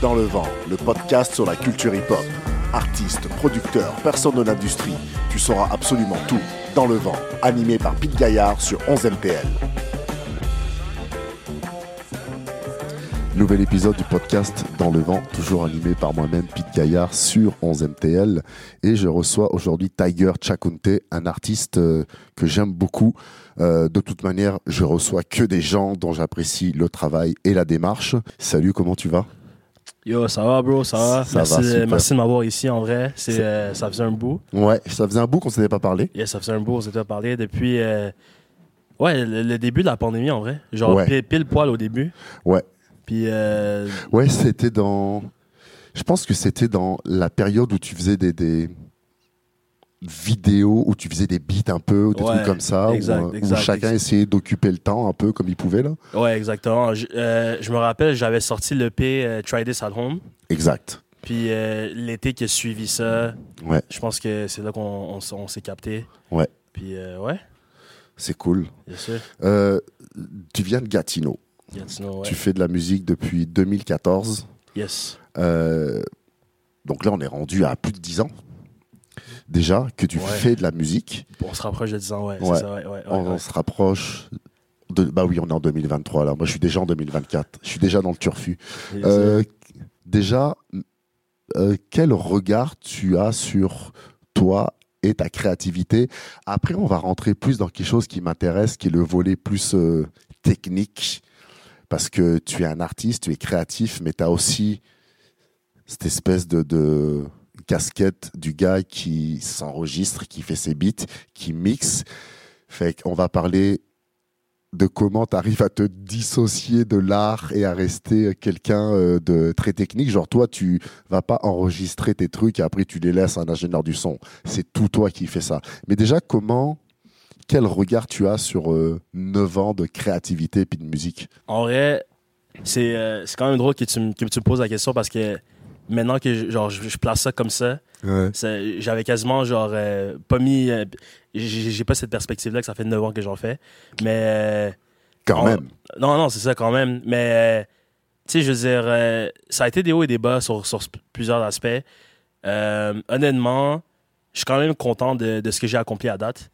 Dans le vent, le podcast sur la culture hip-hop. Artistes, producteurs, personnes de l'industrie, tu sauras absolument tout. Dans le vent, animé par Pete Gaillard sur 11 MTL. Nouvel épisode du podcast Dans le vent, toujours animé par moi-même, Pete Gaillard, sur 11 MTL. Et je reçois aujourd'hui Tiger Chakunte, un artiste euh, que j'aime beaucoup. Euh, de toute manière, je reçois que des gens dont j'apprécie le travail et la démarche. Salut, comment tu vas? Yo, ça va, bro, ça va. Ça merci, va, super. merci de m'avoir ici, en vrai. C'est, euh, ça faisait un bout. Ouais, ça faisait un bout qu'on ne s'était pas parlé. Yeah, ça faisait un bout, on s'était parlé depuis... euh, ouais, le, le début de la pandémie, en vrai. Genre, Ouais. pile, pile poil au début. Ouais. Puis, euh, Ouais, c'était dans. Je pense que c'était dans la période où tu faisais des, des vidéos, où tu faisais des beats un peu, ou des Ouais, trucs comme ça, où, exact, euh, où chacun exact. essayait d'occuper le temps un peu comme il pouvait là. ouais, exactement. Je, euh, je me rappelle, j'avais sorti l'EP euh, Try This at Home. Exact. Puis, euh, l'été qui a suivi ça, Ouais. je pense que c'est là qu'on on, s- on s'est capté. Ouais. Puis, ouais, C'est cool. bien sûr. Tu viens de Gatineau. Gatineau, ouais. Tu fais de la musique depuis 2014. Yes. Donc là, on est rendu à plus de 10 ans. Déjà, que tu Ouais. fais de la musique. On se rapproche de 10 ans, ouais. Ça, on, se rapproche. De, bah oui, on est en 2023 là. Moi, je suis déjà en 2024. Je suis déjà dans le turfu. Euh, déjà, euh, quel regard tu as sur toi et ta créativité? Après, on va rentrer plus dans quelque chose qui m'intéresse, qui est le volet plus euh, technique, parce que tu es un artiste, tu es créatif, mais tu as aussi cette espèce de, de casquette du gars qui s'enregistre, qui fait ses beats, qui mixe. Fait qu'on va parler de comment tu arrives à te dissocier de l'art et à rester quelqu'un euh, de très technique. Genre, toi, tu vas pas enregistrer tes trucs et après tu les laisses à un ingénieur du son. C'est tout toi qui fais ça. Mais déjà, comment, quel regard tu as sur euh, 9 ans de créativité et puis de musique? En vrai, c'est euh, quand même drôle que tu me poses la question parce que maintenant que je, genre, je, je place ça comme ça, ça- j'avais quasiment genre euh, pas mis. euh, j'ai pas cette perspective-là que ça fait 9 ans que j'en fais. Mais. euh, Quand on- même. Non, non, c'est ça quand même. Mais, tu sais, je veux dire, ça a été des hauts et des bas sur, sur plusieurs aspects. Honnêtement, je suis quand même content de, de ce que j'ai accompli à date.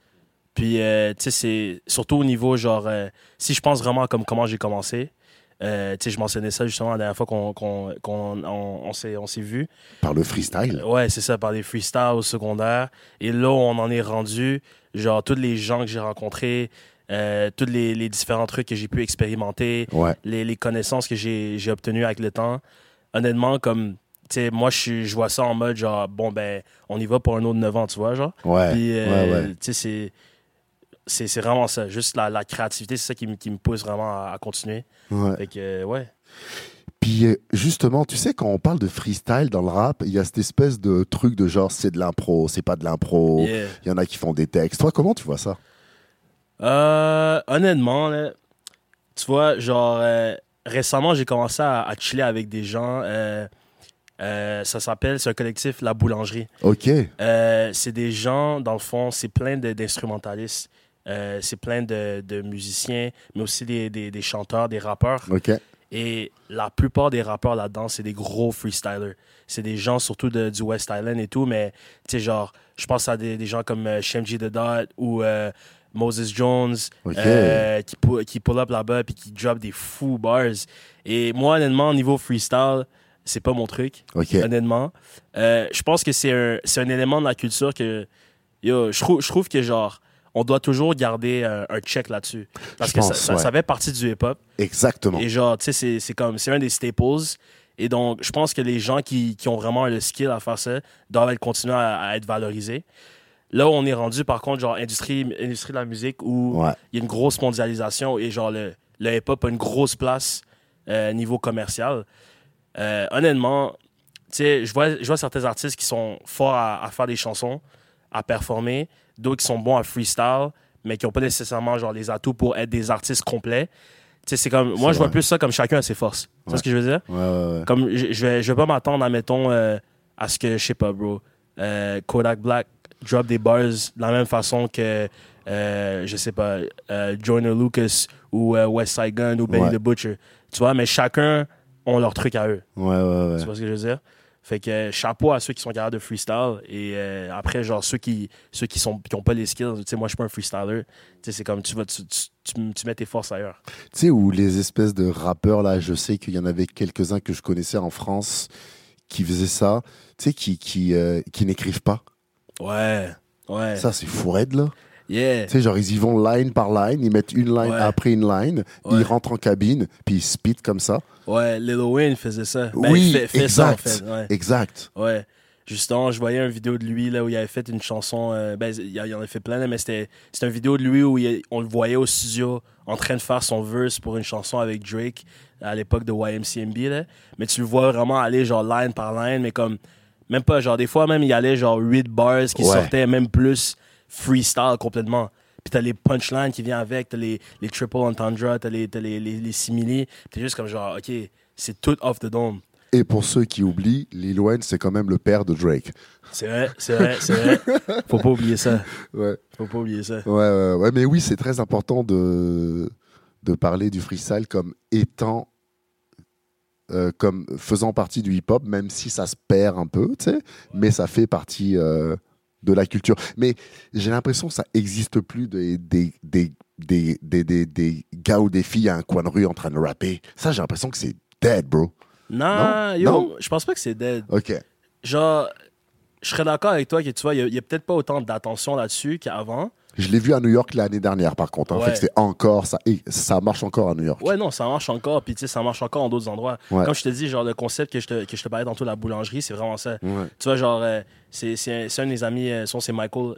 Puis, tu sais, c'est surtout au niveau, genre, si je pense vraiment comme comment j'ai commencé, euh, je mentionnais ça justement la dernière fois qu'on qu'on- qu'on- on, on s'est on s'est vu. Par le freestyle. Ouais, c'est ça, par des freestyles au secondaire. Et là, on en est rendu, genre, tous les gens que j'ai rencontrés, euh, tous les, les différents trucs que j'ai pu expérimenter, Ouais. les, les connaissances que j'ai j'ai obtenues avec le temps. Honnêtement, comme, tu sais, moi, je vois ça en mode, genre, bon, ben, on y va pour un autre 9 ans, tu vois, genre. Ouais. Puis, euh, ouais, ouais. tu sais, c'est. C'est vraiment ça. Juste la, la créativité, c'est ça qui, me- qui me pousse vraiment à, à continuer. ouais. Fait que, euh, ouais. Puis euh, justement, tu sais, quand on parle de freestyle dans le rap, il y a cette espèce de truc de genre c'est de l'impro, c'est pas de l'impro. Il Yeah. y en a qui font des textes. Toi, comment tu vois ça? Euh, honnêtement, là, tu vois, genre, euh, récemment, j'ai commencé à, à chiller avec des gens. euh, euh, ça s'appelle, c'est un collectif La Boulangerie. Ok. Euh, c'est des gens, dans le fond, c'est plein d'instrumentalistes. Euh, c'est plein de, de musiciens, mais aussi des, des- des chanteurs, des rappeurs. Et la plupart des rappeurs là-dedans, c'est des gros freestylers. C'est des gens surtout de, du West Island et tout, mais tu sais, genre, je pense à des, des gens comme euh, Shemji the Dot ou euh, Moses Jones euh, qui, qui pull up là-bas puis qui drop des fous bars. Et moi, honnêtement, au niveau freestyle, c'est pas mon truc, honnêtement. Je pense que c'est un, un élément de la culture que, yo, je trouve, je trouve que genre, on doit toujours garder euh, un check là-dessus. Parce Je que ça, pense, ça, ouais. ça fait partie du hip-hop. Exactement. Et genre, tu sais, c'est- comme, c'est un des staples. Et donc, je pense que les gens qui, qui ont vraiment le skill à faire ça doivent être, continuer à, à être valorisés. Là où on est rendu, par contre, genre, industrie, industrie de la musique où Ouais. il y a une grosse mondialisation et genre, le, le hip-hop a une grosse place euh, niveau commercial. Euh, honnêtement, tu sais, je vois, je vois certains artistes qui sont forts à, à faire des chansons, à performer, d'autres qui sont bons à freestyle, mais qui n'ont pas nécessairement genre les atouts pour être des artistes complets. Tu sais, c'est comme, moi, je vois plus ça comme chacun a ses forces. Tu Ouais. vois ce que je veux dire? Ouais, ouais, ouais. Comme, je, je vais, je vais pas m'attendre, admettons, euh, à ce que, je sais pas, bro, euh, Kodak Black drop des bars de la même façon que, euh, je sais pas, euh, Joyner Lucas ou euh, West Side Gun ou Benny the Butcher. Tu vois, mais chacun ont leur truc à eux. Ouais, ouais, ouais. Tu vois ce que je veux dire? Fait que euh, chapeau à ceux qui sont capables de freestyle. Et euh, après, genre, ceux qui ceux qui sont qui ont pas les skills, tu sais, moi, je suis pas un freestyler. Tu sais, c'est comme tu vas, tu, tu, tu- tu mets tes forces ailleurs. Tu sais, où les espèces de rappeurs, là, je sais qu'il y en avait quelques-uns que je connaissais en France qui faisaient ça, tu sais, qui, qui, euh, qui n'écrivent pas. Ouais, ouais. Ça, c'est fou raide, là. Yeah. Tu sais, genre, ils y vont line par line, ils mettent une line Ouais. après une line, Ouais. ils rentrent en cabine, puis ils spit comme ça. Ouais, Lil Wayne faisait ça. Ben, oui, fait, fait ça, en exact. fait. Ouais. Exact. Ouais. Justement, je voyais une vidéo de lui là où il avait fait une chanson. euh, ben, il y en a fait plein, là, mais c'était une vidéo de lui où il- on le voyait au studio en train de faire son verse pour une chanson avec Drake à l'époque de YMCMB. Là. Mais tu le vois vraiment aller genre line par line, mais comme même pas genre des fois même il allait genre 8 bars qui Ouais. sortaient même plus freestyle complètement. Puis t'as les punchlines qui viennent avec, t'as les, les triple entendre, t'as les, t'as les, les, les simili. T'es juste comme genre, ok, c'est tout off the dome. Et pour ceux qui oublient, Lil Wayne, c'est quand même le père de Drake. C'est vrai, c'est vrai, c'est vrai. Faut pas oublier ça. Ouais. Faut pas oublier ça. Ouais, ouais, ouais, mais oui, c'est très important de, de parler du freestyle comme étant, euh, comme faisant partie du hip-hop, même si ça se perd un peu, tu sais, mais ça fait partie euh, de la culture. Mais j'ai l'impression que ça n'existe plus des, des, des, des, des, des- des gars ou des filles à un coin de rue en train de rapper. Ça, j'ai l'impression que c'est dead, bro. Non, Non? yo, Non? je pense pas que c'est dead. Ok. Genre, je serais d'accord avec toi que tu vois, il y a- il y a, peut-être pas autant d'attention là-dessus qu'avant. Je l'ai vu à New York l'année dernière, par contre. hein. Ouais. Fait que c'est encore, ça, et ça marche encore à New York. Ouais, non, ça marche encore, puis tu sais, ça marche encore en d'autres endroits. Ouais. Comme je te dis, genre, le concept que je te, que je te parlais tantôt, la boulangerie, c'est vraiment ça. Ouais. Tu vois, genre, euh, c'est c'est- c'est un de mes amis, euh, son c'est Michael.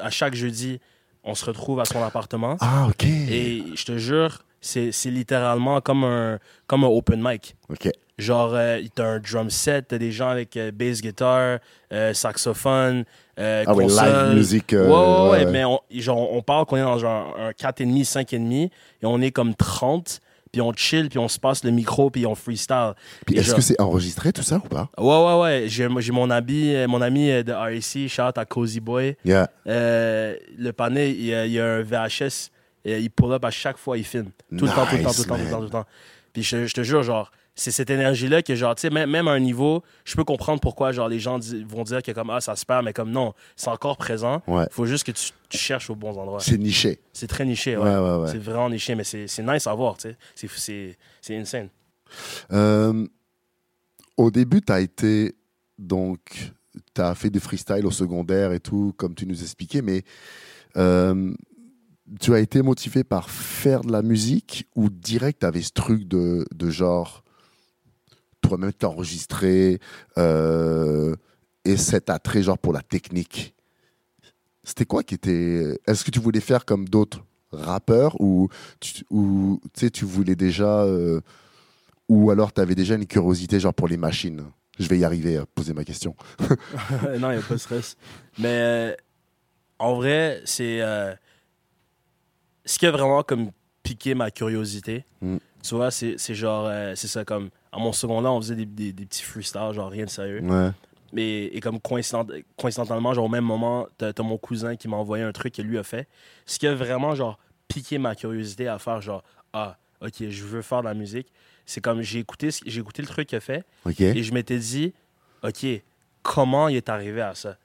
À chaque jeudi, on se retrouve à son appartement. Ah, ok. Et je te jure, c'est c'est littéralement comme un, comme un open mic. Ok. Genre, euh, t'as un drum set, t'as des gens avec euh, bass guitar, euh, saxophone, euh, Ah console. live music. ouais, ouais, ouais, mais on, genre, on parle qu'on est dans genre un 4,5, 5,5, et on est comme 30, puis on chill, puis on se passe le micro, puis on freestyle. Puis est-ce genre- que c'est enregistré tout ça ou pas? Ouais, ouais, ouais. J'ai mon ami, mon ami de RAC, shout à Cozy Boy. Yeah. Le panel, il y, a, il y a un VHS, et il pull up à chaque fois, il filme. Tout le temps, tout le temps, tout le temps, tout le temps, tout le temps. Puis je, je te jure, genre, c'est cette énergie-là que, genre, tu sais, même, même à un niveau, je peux comprendre pourquoi, genre, les gens vont dire que, comme, ah, ça se perd, mais comme, non, c'est encore présent. Ouais. faut juste que tu, tu cherches aux bons endroits. C'est niché. C'est très niché, ouais. Ouais. C'est vraiment niché, mais c'est nice à voir, tu sais. C'est- C'est c'est insane. Euh, au début, tu as été. Donc, tu as fait des freestyles au secondaire et tout, comme tu nous expliquais, mais euh, tu as été motivé par faire de la musique ou direct, tu avais ce truc de, de genre. Toi-même, t'enregistrer euh, et cet attrait, genre pour la technique. C'était quoi qui était. Est-ce que tu voulais faire comme d'autres rappeurs ou tu, ou, tu sais, tu voulais déjà. euh, ou alors tu avais déjà une curiosité genre pour les machines? Je vais y arriver à poser ma question. non, il n'y a pas de stress. Mais euh, en vrai, c'est. euh, ce qui a vraiment comme piqué ma curiosité, Mm. tu vois, c'est c'est genre. c'est ça, comme. À mon secondaire, on faisait des, des, des petits freestyles, genre rien de sérieux. Ouais. Mais, et comme coïncident- coïncidentellement, genre au même moment, t'as as mon cousin qui m'a envoyé un truc que lui a fait. Ce qui a vraiment, genre, piqué ma curiosité à faire, genre, ah, ok, je veux faire de la musique. C'est comme, j'ai écouté, j'ai écouté le truc qu'il a fait. Et je m'étais dit, OK, comment il est arrivé à ça?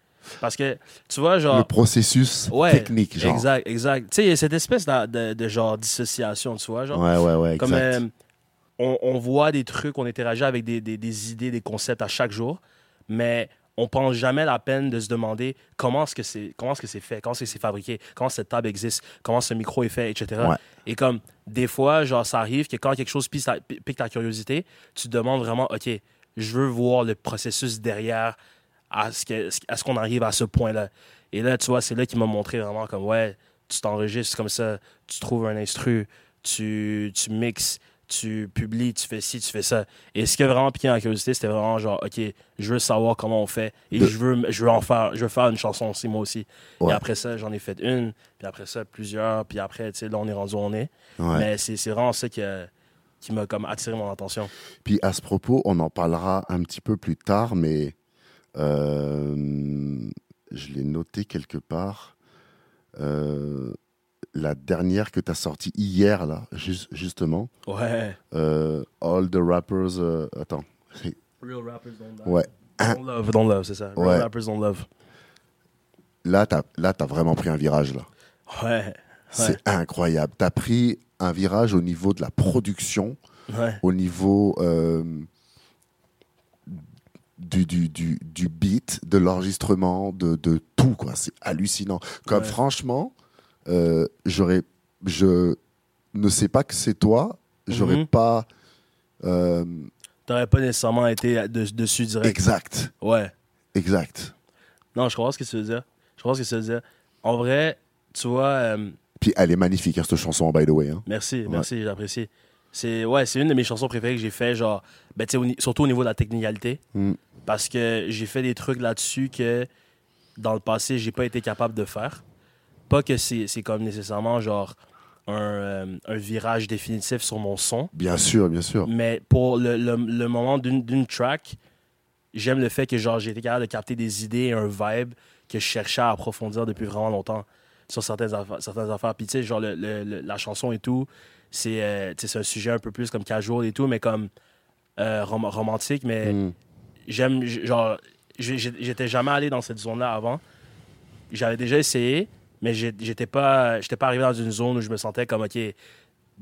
Parce que, tu vois, Le genre. processus Ouais, technique, genre. Exact, exact. Tu sais, il y a cette espèce de, de, de genre dissociation, tu vois, genre. Ouais, ouais, ouais, Comme exact. euh, on, on voit des trucs, on interagit avec des, des, des idées, des concepts à chaque jour, mais on pense jamais la peine de se demander comment est-ce que c'est comment est-ce que c'est fait, comment est-ce que c'est fabriqué, comment cette table existe, comment ce micro est fait, etc. Ouais. Et comme des fois, genre ça arrive que quand quelque chose pique ta, pique ta curiosité, tu te demandes vraiment, ok, je veux voir le processus derrière à ce que- à ce qu'on arrive à ce point-là. Et là, tu vois, c'est là qu'il m'a montré vraiment comme ouais, tu t'enregistres comme ça, tu trouves un instru, tu, tu mixes, tu publies, tu fais ci, tu fais ça. Et ce qui a vraiment piqué ma curiosité, c'était vraiment genre, OK, je veux savoir comment on fait et je, veux, je veux en faire, je veux faire une chanson aussi, moi aussi. Ouais. Et après ça, j'en ai fait une, puis après ça, plusieurs, puis après, tu sais, là, on est rendu où on est. Ouais. Mais c'est c'est vraiment ça qui, a- qui m'a comme attiré mon attention. Puis à ce propos, on en parlera un petit peu plus tard, mais euh, je l'ai noté quelque part. Euh, la dernière que tu as sortie hier, là, jus- justement. Ouais. Euh, All the Rappers. euh, attends. Real rappers don't love. Ouais. Don't love, don't love, c'est ça. Real Ouais. rappers don't love. Là, tu as, là, t'as vraiment pris un virage, là. Ouais. C'est incroyable. Tu as pris un virage au niveau de la production, Ouais. au niveau euh, du, du, du, du beat, de l'enregistrement, de, de tout. quoi. C'est hallucinant. Comme Ouais. franchement, euh, j'aurais, je ne sais pas que c'est toi, j'aurais Mhm. pas. euh, T'aurais pas nécessairement été de- dessus direct. exact, Ouais. exact. Non, je comprends ce que tu veux dire. Je comprends ce que tu veux dire. En vrai, tu vois, euh, Puis elle est magnifique, hein, cette chanson, by the way. hein. merci, merci, j'apprécie. C'est ouais, c'est une de mes chansons préférées que j'ai fait, genre, ben, au surtout au niveau de la technicalité. Mm. Parce que j'ai fait des trucs là-dessus que dans le passé, j'ai pas été capable de faire. Pas que c'est comme nécessairement genre un, euh, un virage définitif sur mon son, Bien sûr, bien sûr. mais pour le, le- le moment d'une track, j'aime le fait que genre j'ai été capable de capter des idées et un vibe que je cherchais à approfondir depuis vraiment longtemps sur certaines affaires. Certaines affaires. Puis tu sais, genre le- la chanson et tout, c'est euh, c'est un sujet un peu plus comme casual et tout, mais comme euh, rom- romantique, mais Mm. j'aime genre j'étais jamais allé dans cette zone là avant j'avais déjà essayé mais j'étais pas j'étais pas arrivé dans une zone où je me sentais comme ok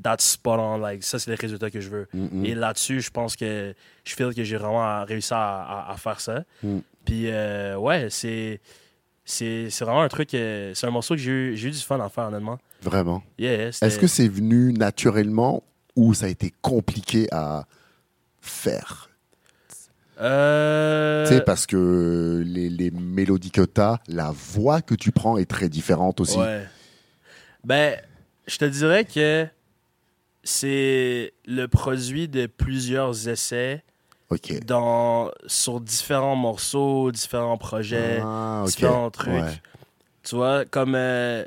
that's spot on like ça c'est les résultats que je veux Mm, mm. et là-dessus je pense que je feel que j'ai vraiment réussi à, à- à faire ça Mm. puis euh, ouais c'est c'est vraiment un truc euh, c'est un morceau que j'ai eu, du fun à faire honnêtement Vraiment? yeah, Est-ce que c'est venu naturellement ou ça a été compliqué à faire? Euh, Tu sais, parce que les, les mélodies que tu as, la voix que tu prends est très différente aussi. Ouais. Ben, je te dirais que c'est le produit de plusieurs essais dans, sur différents morceaux, différents projets, Ah, différents trucs. Ouais. Tu vois, comme euh,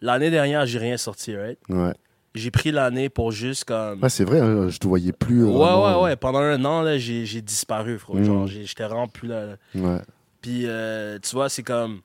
l'année dernière, j'ai rien sorti, right? Ouais. J'ai pris l'année pour juste comme. Ouais, c'est vrai, hein, je te voyais plus. Ouais, vraiment. ouais, ouais. Pendant un an, là, j'ai j'ai disparu, frère. Mm. Genre, j'étais vraiment plus là. là. Ouais. Puis, euh, tu vois, c'est comme.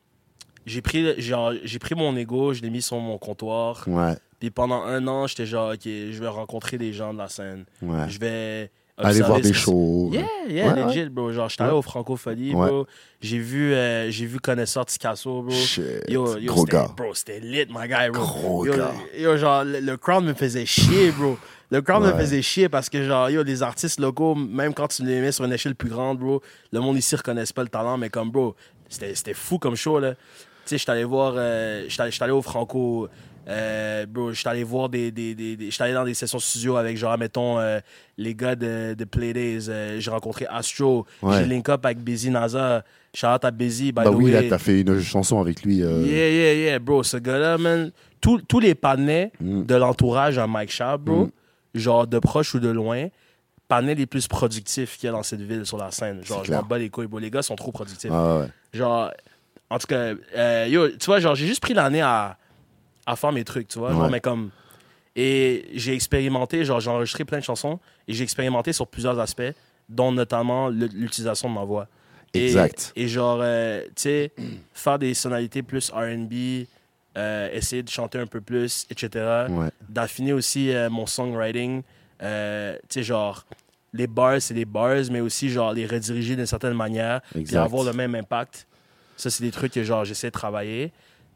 J'ai pris, genre, j'ai pris mon ego, je l'ai mis sur mon comptoir. Ouais. Puis pendant un an, j'étais genre, OK, je vais rencontrer des gens de la scène. Ouais. Je vais. Aller voir des shows. Yeah, yeah, Ouais, legit, bro. Genre, j'étais allé au Francophonie, Ouais. bro. J'ai vu, euh, j'ai vu Connaisseur Ticasso, bro. Shit. Yo, yo, Gros gars. Bro, c'était lit, my guy, bro. Gros yo, gars. yo, genre, le, le crowd me faisait chier, bro. Le crowd me faisait chier parce que, genre, yo, les artistes locaux, même quand tu les mets sur une échelle plus grande, bro, le monde ici reconnaisse pas le talent, mais comme, bro, c'était fou comme show, là. Tu sais, j'étais allé voir, euh, j'étais allé au Franco, euh, bro, j'étais allé voir des, des, des, des- allé dans des sessions studio avec, genre, mettons, euh, les gars de, de Playdays, euh, j'ai rencontré Astro, Ouais. j'ai link up avec Busy Naza, shout out à Busy, by Bah the oui, way. là, t'as fait une chanson avec lui. euh, Yeah, yeah, yeah, bro. Ce gars-là, man. Tous tous les panais Mm. de l'entourage à Mike Sharp, bro, Mm. genre de proche ou de loin, panais les plus productifs qu'il y a dans cette ville sur la scène. Genre, je m'en bats les couilles, bro. Les gars sont trop productifs. Ah ouais. Genre, en tout cas, euh, yo, tu vois, genre, j'ai juste pris l'année à, à faire mes trucs, tu vois. Genre, mais comme. Et j'ai expérimenté, genre, j'ai enregistré plein de chansons et j'ai expérimenté sur plusieurs aspects, dont notamment l'utilisation de ma voix. Et- Exact. Et, genre, euh, tu sais, faire des sonorités plus RB, euh, essayer de chanter un peu plus, etc. Ouais. D'affiner aussi euh, mon songwriting. Tu sais, genre, les bars, c'est des bars, mais aussi, genre, les rediriger d'une certaine manière, puis avoir le même impact. Ça, c'est des trucs que, genre, j'essaie de travailler.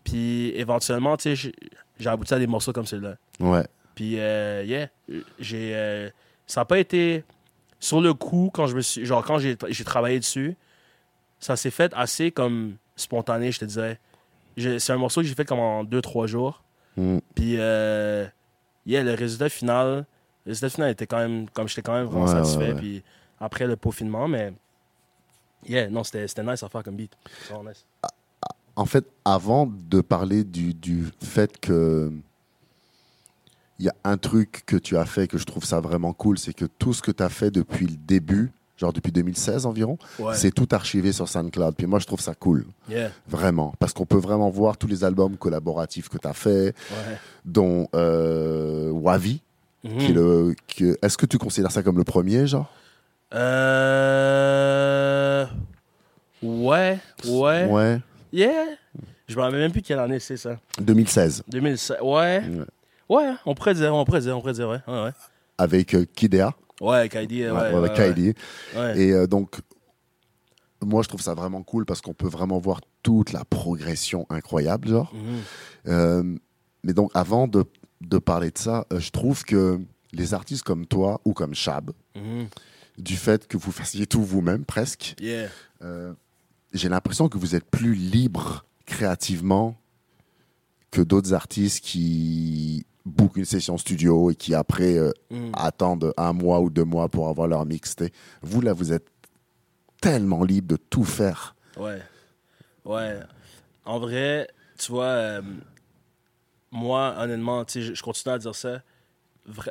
Puis, éventuellement, tu sais, j'ai- abouti à des morceaux comme celui-là. Ouais. Puis, euh, yeah, j'ai. euh, ça n'a pas été. Sur le coup, quand je me suis. Genre, quand j'ai travaillé dessus, ça s'est fait assez comme spontané, je te dirais. J'ai- C'est un morceau que j'ai fait comme en 2-3 jours. Mm. Puis, euh, yeah, le résultat final. Le résultat final était quand même. Comme j'étais quand même vraiment Ouais, satisfait. ouais, ouais. Puis, après le peaufinement, mais. Yeah, non, c'était nice à faire comme beat. Nice. En fait, avant de parler du, du fait que il y a un truc que tu as fait que je trouve ça vraiment cool, c'est que tout ce que tu as fait depuis le début, genre depuis 2016 environ, Ouais. c'est tout archivé sur SoundCloud. Puis moi, je trouve ça cool, Yeah, vraiment, parce qu'on peut vraiment voir tous les albums collaboratifs que tu as fait, ouais. dont euh, Wavi. Mhm. qui est Est-ce que tu considères ça comme le premier, genre? Euh. Ouais, ouais. Ouais. Yeah. Je me rappelle même plus quelle année c'est ça. 2016. 2016. Ouais. Ouais. On pourrait dire, on pourrait dire, on pourrait dire, ouais. Ouais, ouais. Avec euh, Kidea. Ouais, Kaidi, ouais. Ouais. Et euh, donc, moi, je trouve ça vraiment cool parce qu'on peut vraiment voir toute la progression incroyable, genre. Mhm. Euh, mais donc, avant de, de parler de ça, euh, je trouve que les artistes comme toi ou comme Chab, Mhm. du fait que vous fassiez tout vous-même presque, Yeah. J'ai l'impression que vous êtes plus libre créativement que d'autres artistes qui bookent une session studio et qui après euh, Mhm. attendent un mois ou deux mois pour avoir leur mixtape. Vous, là, vous êtes tellement libre de tout faire. Ouais. Ouais. En vrai, tu vois, euh, moi, honnêtement, je, continue à dire ça.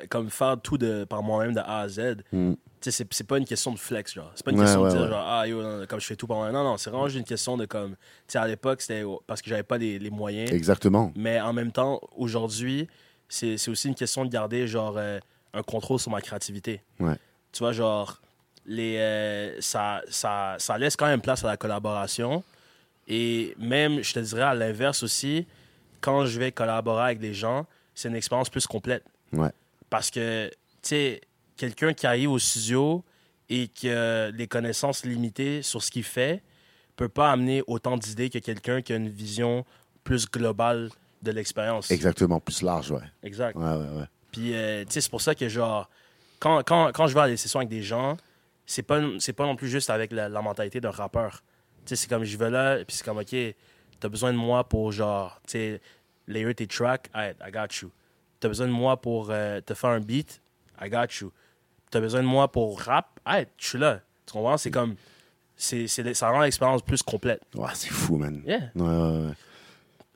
Comme faire tout de, par moi-même de A à Z, Mm. C'est, c'est pas une question de flex, genre. C'est pas une Ouais, question ouais, de dire, ouais. genre, ah, yo, non, comme je fais tout par moi-même. Non, non, c'est vraiment juste une question de, comme, tu sais, à l'époque, c'était parce que j'avais pas les, les moyens. Exactement. Mais en même temps, aujourd'hui, c'est c'est aussi une question de garder genre euh, un contrôle sur ma créativité. Ouais. Tu vois, genre, les, euh, ça, ça, ça laisse quand même place à la collaboration. Et même, je te dirais à l'inverse aussi, quand je vais collaborer avec des gens, c'est une expérience plus complète. Ouais. Parce que, tu sais, quelqu'un qui arrive au studio et qui a des connaissances limitées sur ce qu'il fait peut pas amener autant d'idées que quelqu'un qui a une vision plus globale de l'expérience. Exactement. Plus large, ouais. Exact. Ouais, ouais, ouais. Puis, euh, tu sais, c'est pour ça que, genre, quand, quand, quand je vais à des sessions avec des gens, c'est pas, c'est pas non plus juste avec la, la mentalité d'un rappeur. Tu sais, c'est comme je vais là, puis c'est comme, OK, t'as besoin de moi pour, genre, tu sais, layer tes tracks, Alright, I got you. T'as besoin de moi pour euh, te faire un beat, I got you. T'as besoin de moi pour rap, Alright, je suis là. Tu comprends? C'est comme, c'est, ça rend l'expérience plus complète. Ouais, c'est fou, man. Yeah. Ouais, ouais, ouais.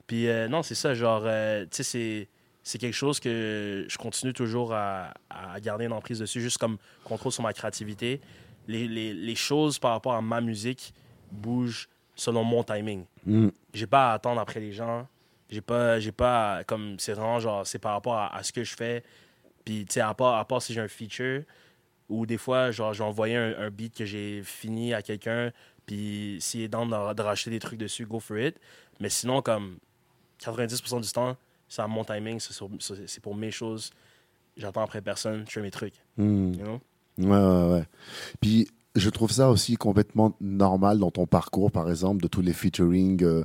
Puis euh, non, c'est ça, genre, euh, tu sais, c'est, c'est quelque chose que je continue toujours à, à garder une emprise dessus, juste comme contrôle sur ma créativité. Les, les, les choses par rapport à ma musique bougent selon mon timing. Mm. J'ai pas à attendre après les gens. J'ai pas, j'ai pas, comme, c'est vraiment genre, c'est par rapport à, à ce que je fais. Puis, tu sais, à part, à part si j'ai un feature, ou des fois, genre, j'ai envoyé un, un beat que j'ai fini à quelqu'un, puis s'il est dans de, de racheter des trucs dessus, go for it. Mais sinon, comme 90% du temps, c'est à mon timing, c'est sur- c'est c'est pour mes choses. J'attends après personne, je fais mes trucs. Mm. You know? Ouais, ouais, ouais. Puis je trouve ça aussi complètement normal dans ton parcours, par exemple, de tous les featuring, euh,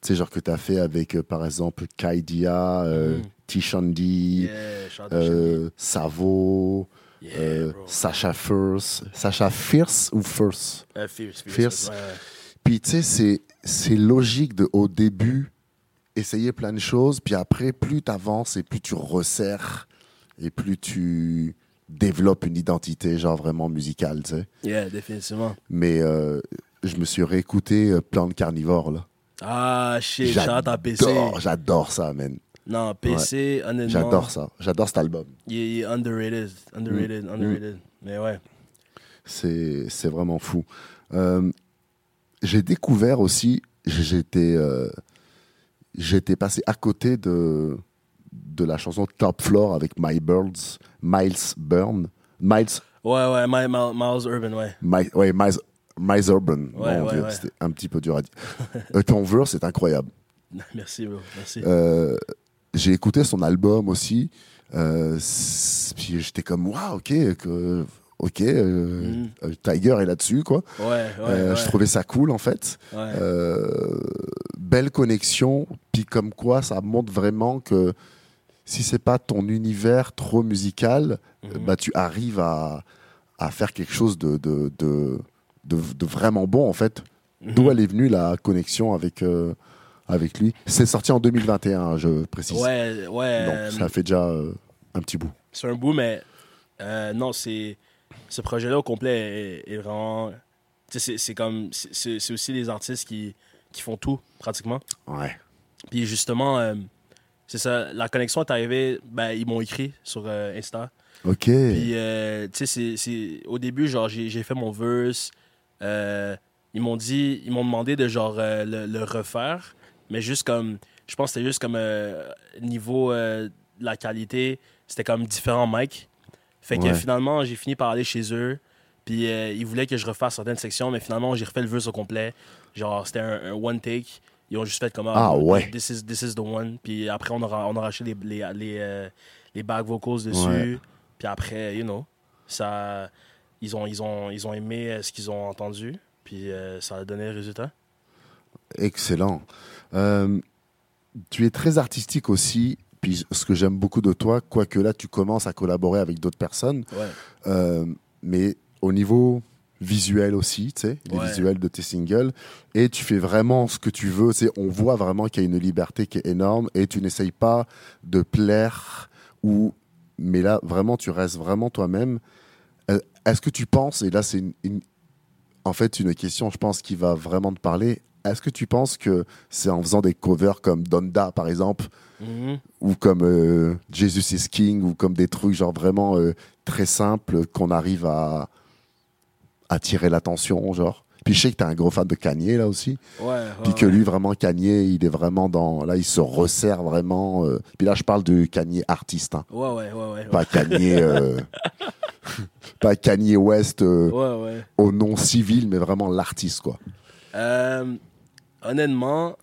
tu sais, genre que tu as fait avec, euh, par exemple, Kaidia, euh, Mhm. T-Shandy, Yeah, euh, Savo. Yeah, euh. Sacha Fierce. Sacha Fierce ou Fierce? Euh, fierce, fierce. Fierce. ouais, ouais. Puis tu sais, c'est- logique de au début essayer plein de choses, puis après, plus tu avances et plus tu resserres et plus tu développes une identité, genre vraiment musicale, tu sais. Yeah, définitivement. Mais euh, je me suis réécouté euh, Plan de Carnivore, là. Ah, shit. J'adore, j'adore ça, man. Non, PC, honnêtement. J'adore ça. J'adore cet album. Il est, underrated, underrated, Mm. underrated. Mais ouais. C'est c'est vraiment fou. Euh, j'ai découvert aussi, j'étais euh, j'étais passé à côté de, de la chanson Top Floor avec My Birds, Miles Burn. Miles, Ouais, ouais, My- My- Miles Urban, ouais. My- ouais, Miles, Miles Urban. Ouais, ouais, ouais. C'était un petit peu dur à dire. Euh, ton verse est incroyable. Merci, bro. Merci. Euh, j'ai écouté son album aussi. Euh, puis j'étais comme, waouh, ok, que, ok, euh, Mhm. euh, Tiger est là-dessus, quoi. Ouais, ouais, Euh, ouais. Je trouvais ça cool, en fait. belle connexion, puis comme quoi ça montre vraiment que si c'est pas ton univers trop musical, Mhm. bah tu arrives à, à faire quelque chose de, de, de, de, de vraiment bon en fait. Mhm. D'où elle est venue la connexion avec, avec lui C'est sorti en 2021, je précise. Ouais, ouais. Donc euh, ça fait déjà euh, un petit bout. C'est un bout, mais euh, non, c'est. Ce projet-là au complet est, est vraiment. C'est comme. c'est- aussi les artistes qui, qui font tout, pratiquement. Ouais. Puis justement, euh, c'est ça. La connexion est arrivée. Ben, ils m'ont écrit sur Insta. Ok. Puis, tu sais, au début, genre, j'ai fait mon verse. Ils m'ont dit, ils m'ont demandé de, genre, le, le refaire. Mais juste comme, je pense que c'était juste comme, euh, niveau euh, de la qualité, c'était comme différents mics. Fait que finalement, j'ai fini par aller chez eux. Puis, euh, ils voulaient que je refasse certaines sections, mais finalement, j'ai refait le verse au complet. Genre, c'était un, un one take. Ils ont juste fait comme Ah, ouais. This is, this is the one. Puis après, on aura, on aura acheté les, les, les, euh, les back vocals dessus. Ouais. Puis après, you know, ça, ils, ont, ils, ont, ils ont aimé ce qu'ils ont entendu. Puis euh, ça a donné le résultat. Excellent. Euh, tu es très artistique aussi. Puis ce que j'aime beaucoup de toi, quoique là tu commences à collaborer avec d'autres personnes, Ouais. euh, mais au niveau visuel aussi, tu sais, les Ouais. visuels de tes singles, et tu fais vraiment ce que tu veux. Tu sais, on voit vraiment qu'il y a une liberté qui est énorme, et tu n'essayes pas de plaire ou, mais là vraiment tu restes vraiment toi-même. Euh, Est-ce que tu penses, et là c'est une- une, en fait une question, je pense, qui va vraiment te parler. Est-ce que tu penses que c'est en faisant des covers comme Donda, par exemple, Mhm. ou comme euh, Jesus is King, ou comme des trucs genre vraiment euh, très simples qu'on arrive à attirer l'attention, genre? Puis je sais que tu es un gros fan de Kanye, là aussi. Ouais, Puis que lui, vraiment, Kanye, il est vraiment dans... Là, il se resserre vraiment... euh, Puis là, je parle de Kanye artiste, hein. Ouais, ouais, ouais, ouais. pas Kanye... euh, pas Kanye West euh, au nom civil, mais vraiment l'artiste, quoi. Honnêtement,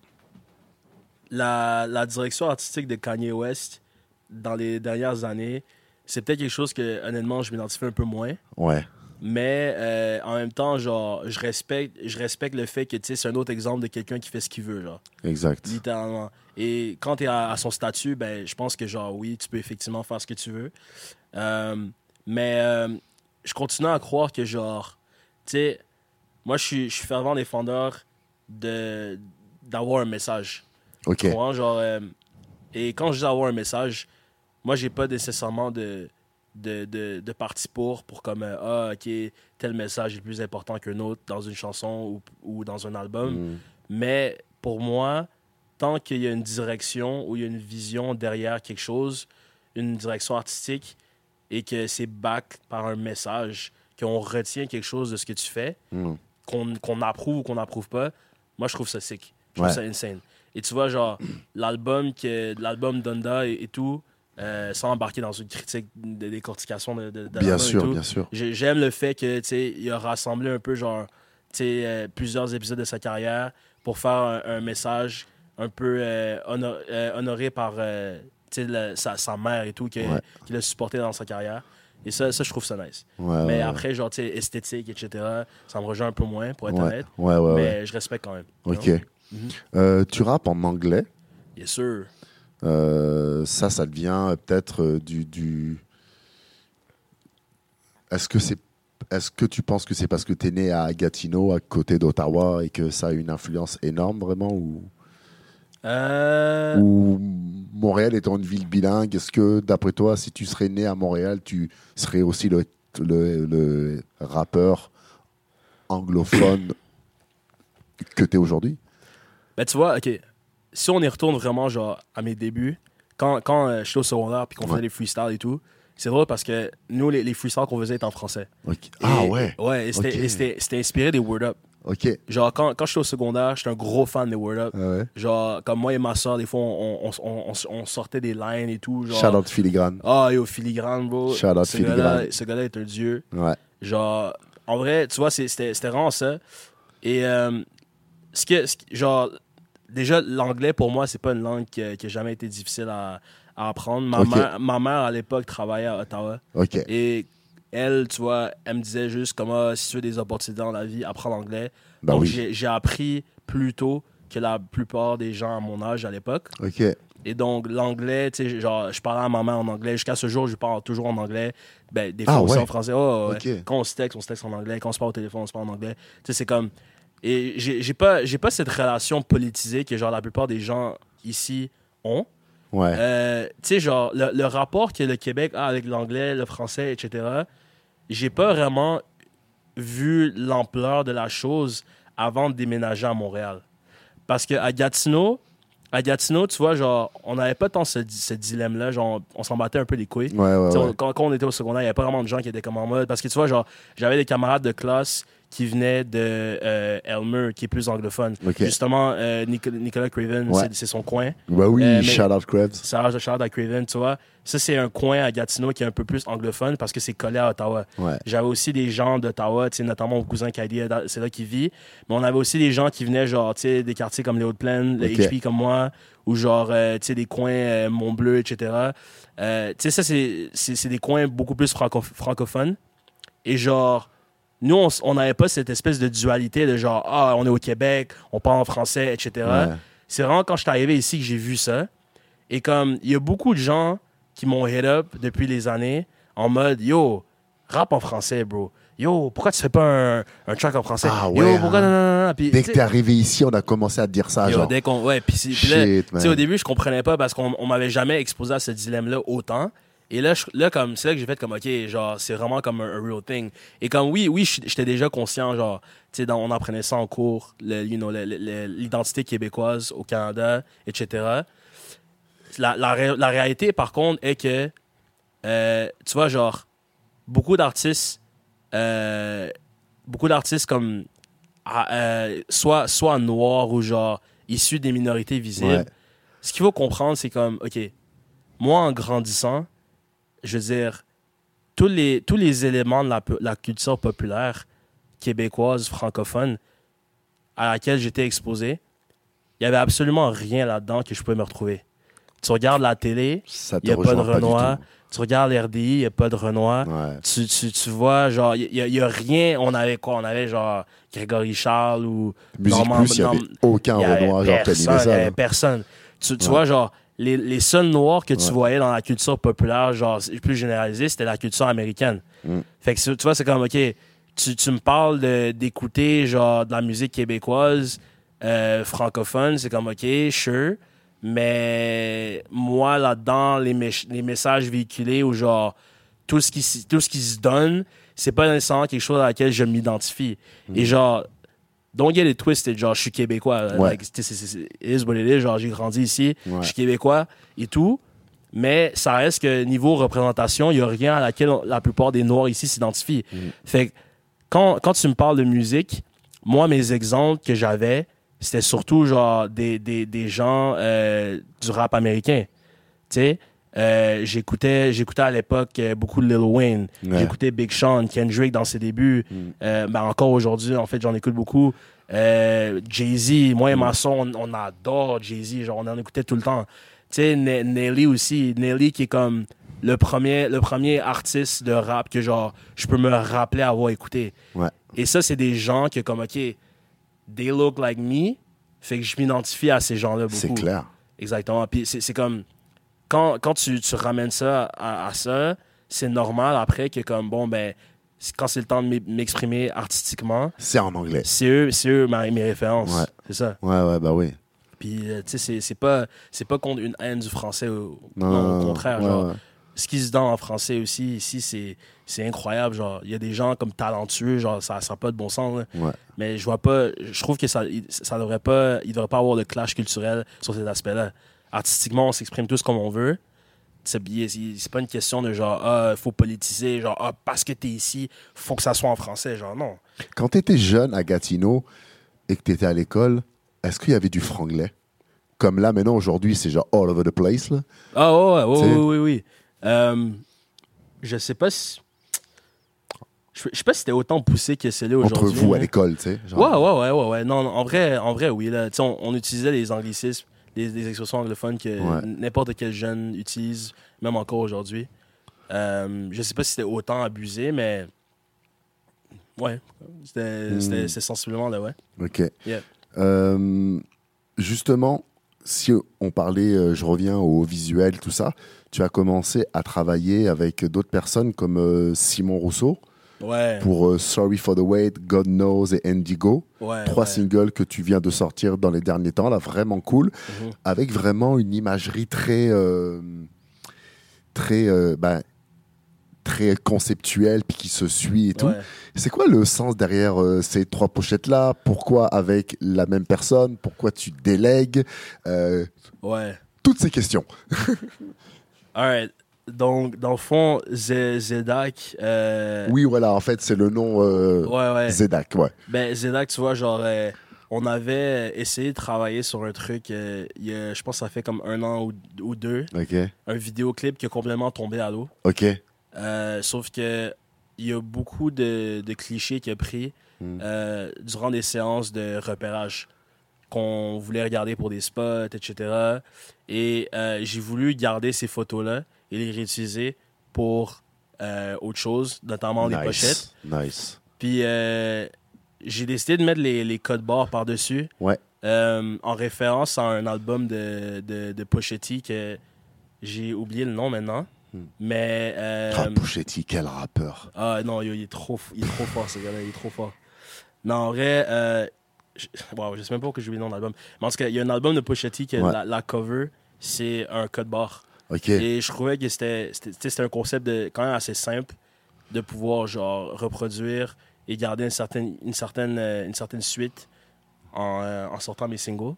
la, la direction artistique de Kanye West dans les dernières années, c'est peut-être quelque chose que, honnêtement, je m'identifie un peu moins. Ouais, Mais euh, en même temps, genre, je respecte, je respecte le fait que, tu sais, c'est un autre exemple de quelqu'un qui fait ce qu'il veut, genre, exact. littéralement. Et quand tu es à, à son statut, ben, je pense que, genre, oui, tu peux effectivement faire ce que tu veux. Euh, mais euh, je continue à croire que, genre, tu sais, moi, je suis fervent défendeur de, d'avoir un message. Ok, Tu? Genre, euh, et quand je dis avoir un message, moi, j'ai pas nécessairement de, de, de, de parti pour, pour comme, euh, ah, ok, tel message est plus important qu'un autre dans une chanson ou, ou dans un album. Mm. Mais pour moi, tant qu'il y a une direction ou il y a une vision derrière quelque chose, une direction artistique, et que c'est back par un message, qu'on retient quelque chose de ce que tu fais, Mm. qu'on qu'on approuve ou qu'on n'approuve pas, moi je trouve ça sick. Je trouve Ouais. ça insane. Et tu vois, genre, l'album l'album Donda et, et tout, euh, sans embarquer dans une critique de décortication de, de, de Bien l'album et sûr, tout, bien sûr. j'ai- J'aime le fait que, tu sais, il a rassemblé un peu, genre, tu sais, euh, plusieurs épisodes de sa carrière pour faire un, un message un peu euh, hono- honoré par, tu sais, sa, sa mère et tout, que- Ouais. qu'il a supporté dans sa carrière. Et ça, ça je trouve ça nice. Ouais, Mais ouais, après, genre, tu sais, esthétique, etc., ça me rejoint un peu moins, pour être honnête. Ouais, ouais, ouais. mais je respecte quand même. Ok. Euh, tu rappes en anglais? Yes, sir. Euh, ça, ça devient euh, peut-être du. du... Est-ce que c'est. Est-ce que tu penses que c'est parce que tu es né à Gatineau, à côté d'Ottawa, et que ça a une influence énorme vraiment Ou, Euh, ou Montréal étant une ville bilingue, est-ce que d'après toi, si tu serais né à Montréal, tu serais aussi le, le, le rappeur anglophone que tu es aujourd'hui? Ben, tu vois, OK, si on y retourne vraiment, genre, à mes débuts, quand, quand euh, j'étais au secondaire puis qu'on Ouais. faisait les freestyles et tout, c'est drôle parce que nous, les, les freestyles qu'on faisait étaient en français. Ah ouais, Ouais, et c'était inspiré des Word Up. Ok. Genre, quand, quand j'étais au secondaire, j'étais un gros fan des Word Up. Ah ouais. Genre, comme moi et ma soeur, des fois, on, on, on, sortait des lines et tout. Genre, Shout out Filigrane. Ah, yo, filigrane, bro. Shout out ce Filigrane. ce gars-là est un dieu. Ouais. Genre, en vrai, tu vois, c'était vraiment ça. Et, euh, ce que, ce genre, déjà, l'anglais, pour moi, c'est pas une langue qui a, qui a jamais été difficile à, à apprendre. Ma, mère, ma mère, à l'époque, travaillait à Ottawa. Ok. Et elle, tu vois, elle me disait juste comment, si tu veux des opportunités dans la vie, apprends l'anglais. Bah Donc, oui. j'ai j'ai appris plus tôt que la plupart des gens à mon âge à l'époque. Ok. Et donc, l'anglais, tu sais, genre, je parlais à ma mère en anglais. Jusqu'à ce jour, je parle toujours en anglais. Ben, des fois Ah aussi ouais? en français. Oh, ouais. Ok. Quand on se texte, on se texte en anglais. Quand on se parle au téléphone, on se parle en anglais. Tu sais, c'est comme. Et j'ai j'ai pas, j'ai pas cette relation politisée que, genre, la plupart des gens ici ont. Ouais. Euh, tu sais, genre, le, le rapport que le Québec a avec l'anglais, le français, etc., j'ai pas vraiment vu l'ampleur de la chose avant de déménager à Montréal. Parce qu'à Gatineau, à Gatineau, tu vois, genre, on n'avait pas tant ce, ce dilemme-là. Genre, on s'en battait un peu les couilles. Ouais, ouais, on- Quand, quand on était au secondaire, il n'y avait pas vraiment de gens qui étaient comme en mode. Parce que tu vois, genre, j'avais des camarades de classe qui venaient de euh, Elmer, qui est plus anglophone. Justement, euh, Nico- Nicolas Craven, Ouais. c'est- son coin. Bah oui, Euh, shout out de Charles à Craven, tu vois. Ça, c'est un coin à Gatineau qui est un peu plus anglophone parce que c'est collé à Ottawa. Ouais. J'avais aussi des gens d'Ottawa, notamment mon cousin Kylie, c'est là qu'il vit. Mais on avait aussi des gens qui venaient, genre, des quartiers comme les Hautes-Plaines, le Ok. HP comme moi, ou genre, euh, des coins euh, Mont-Bleu, etc. Euh, tu sais, ça, c'est des coins beaucoup plus franco- francophones. Et genre, nous, on n'avait pas cette espèce de dualité de genre, ah, on est au Québec, on parle en français, etc. Ouais. C'est vraiment quand je suis arrivé ici que j'ai vu ça. Et comme, il y a beaucoup de gens qui m'ont hit up depuis les années en mode, yo, rap en français, bro. Yo, pourquoi tu fais pas un, un track en français? Ah Yo, pourquoi hein. non, non, non, non. Puis, Dès que t'es arrivé ici, on a commencé à te dire ça, yo, genre. dès qu'on, ouais, puis, c'est- puis là, Shit, au début, je comprenais pas parce qu'on on m'avait jamais exposé à ce dilemme-là autant. Et là, je- là comme, c'est là que j'ai fait comme, OK, genre, c'est vraiment comme un, real thing. Et comme, oui, oui, j'étais déjà conscient, genre, tu sais, on apprenait ça en cours, le- you know, le- le- le- l'identité québécoise au Canada, etc. La, la, ré- la réalité, par contre, est que, euh, tu vois, genre, beaucoup d'artistes, euh, beaucoup d'artistes comme, ah, euh, soit, soit noirs ou genre, issus des minorités visibles, Ouais. ce qu'il faut comprendre, c'est comme, OK, moi, en grandissant, je veux dire, tous les, tous les éléments de la, culture populaire québécoise, francophone, à laquelle j'étais exposé, il n'y avait absolument rien là-dedans que je pouvais me retrouver. Tu regardes la télé, il n'y a pas de Renoir. Tu regardes l'RDI, il n'y a pas de Renoir. Ouais. Tu, tu, tu vois, genre, il n'y a, rien. On avait quoi? On avait genre Grégory Charles ou. Musique Normand- Plus, il n'y avait aucun Renoir, genre, personne, il avait. Tu, tu Ouais. vois, genre, les, les seuls noirs que tu Ouais. voyais dans la culture populaire, genre, plus généralisée, c'était la culture américaine. Mm. Fait que, tu vois, c'est comme, OK, tu, tu me parles d'écouter, genre, de la musique québécoise, euh, francophone, c'est comme, OK, sure. Mais moi, là-dedans, les, mé- les messages véhiculés ou genre, tout ce qui, tout ce qui se donne, c'est pas nécessairement quelque chose à laquelle je m'identifie. Mm. Et genre, don't get it twisted, genre, je suis québécois. Ouais. Like, c'est- c'est- c'est- it is what it is. Genre, j'ai grandi ici, Ouais. je suis québécois et tout. Mais ça reste que niveau représentation, il n'y a rien à laquelle la plupart des Noirs ici s'identifient. Mm. Fait que quand, quand tu me parles de musique, moi, mes exemples que j'avais, c'était surtout genre des, des, des gens euh, du rap américain. Tu sais, euh, j'écoutais, j'écoutais à l'époque euh, beaucoup Lil Wayne. Ouais. J'écoutais Big Sean, Kendrick dans ses débuts. Mm. Euh, ben encore aujourd'hui, en fait, j'en écoute beaucoup. Euh, Jay-Z, moi et ma soeur, on, on adore Jay-Z. Genre, on en écoutait tout le temps. Tu sais, Ne- Nelly aussi. Nelly qui est comme le premier, le premier artiste de rap que, genre, je peux me rappeler avoir écouté. Ouais. Et ça, c'est des gens que, comme, OK, they look like me. Fait que je m'identifie à ces gens-là beaucoup. C'est clair. Exactement. Puis c'est comme quand, quand tu, tu ramènes ça à, à ça, c'est normal après que comme bon ben quand c'est le temps de m'e- m'exprimer artistiquement, C'est en anglais. c'est eux, eux ma- mes références. Ouais. C'est ça. Ouais, ouais, bah oui. Puis euh, tu sais c'est- pas pas contre une haine du français au, Non, non, non, au contraire ouais, genre ouais. ce qui se donne en français aussi ici c'est incroyable genre il y a des gens comme talentueux genre ça ça a pas de bon sens là. Mais je vois pas je trouve que ça ça devrait pas il devrait pas avoir de clash culturel sur cet aspect-là artistiquement on s'exprime tous comme on veut c'est pas une question de genre ah faut politiser genre ah parce que t'es ici faut que ça soit en français genre non Quand tu étais jeune à Gatineau et que tu étais à l'école, est-ce qu'il y avait du franglais? Comme là, maintenant, aujourd'hui, c'est genre all over the place. Là. ah ouais ouais, ouais, oui oui oui Euh, je sais pas si je sais pas si c'était autant poussé que c'est là Entre aujourd'hui vous à l'école, tu sais. genre. Ouais, ouais, ouais, ouais, ouais. Non, non, en vrai, en vrai, oui. Là, on, on utilisait les anglicismes, les expressions anglophones que Ouais. n'importe quel jeune utilise, même encore aujourd'hui. Euh, je sais pas si c'était autant abusé, mais ouais, c'était c'est sensiblement là, ouais. Ok. Yeah. Euh, justement, si on parlait, euh, je reviens au visuel, tout ça, tu as commencé à travailler avec d'autres personnes comme euh, Simon Rousseau Ouais, pour euh, Sorry for the Wait, God Knows et Indigo. ouais. Trois ouais. singles que tu viens de sortir dans les derniers temps, là, vraiment cool, Mhm. avec vraiment une imagerie très, euh, très, euh, ben, très conceptuelle, puis qui se suit et tout. Ouais. C'est quoi le sens derrière euh, ces trois pochettes-là? Pourquoi avec la même personne? Pourquoi tu délègues? Euh, Ouais. Toutes ces questions. Alright. Donc, dans le fond, Z- Zedak. euh, Oui, voilà, en fait, c'est le nom euh, Ouais, ouais. Zedak, ouais. Ben, Zedak, tu vois, genre, euh, on avait essayé de travailler sur un truc, il y a- je pense que ça fait comme un an ou, ou deux, Ok, un vidéoclip qui est complètement tombé à l'eau. ok. Sauf que il y a beaucoup de, de clichés qu'il a pris Mm. euh, durant des séances de repérage qu'on voulait regarder pour des spots, etc. Et j'ai voulu garder ces photos-là et les réutiliser pour euh, autre chose, notamment des pochettes. Nice. Puis euh, j'ai décidé de mettre les, les codes barres par-dessus. Ouais. Euh, en référence à un album de, de, de Pochetti que j'ai oublié le nom maintenant. Hmm. Mais. Ah, Pouchetti, quel rappeur. ah non, il est trop, il est trop fort ce gars-là, il est trop fort. Non, en vrai, je, wow, je sais même pas pourquoi j'ai oublié le nom de l'album. Mais en tout cas, il y a un album de Pochetti que Ouais. la, la cover, c'est un code barre. Ok. Et je trouvais que c'était un concept de, quand même assez simple de pouvoir genre reproduire et garder une certaine, une certaine, euh, une certaine suite en, euh, en sortant mes singles.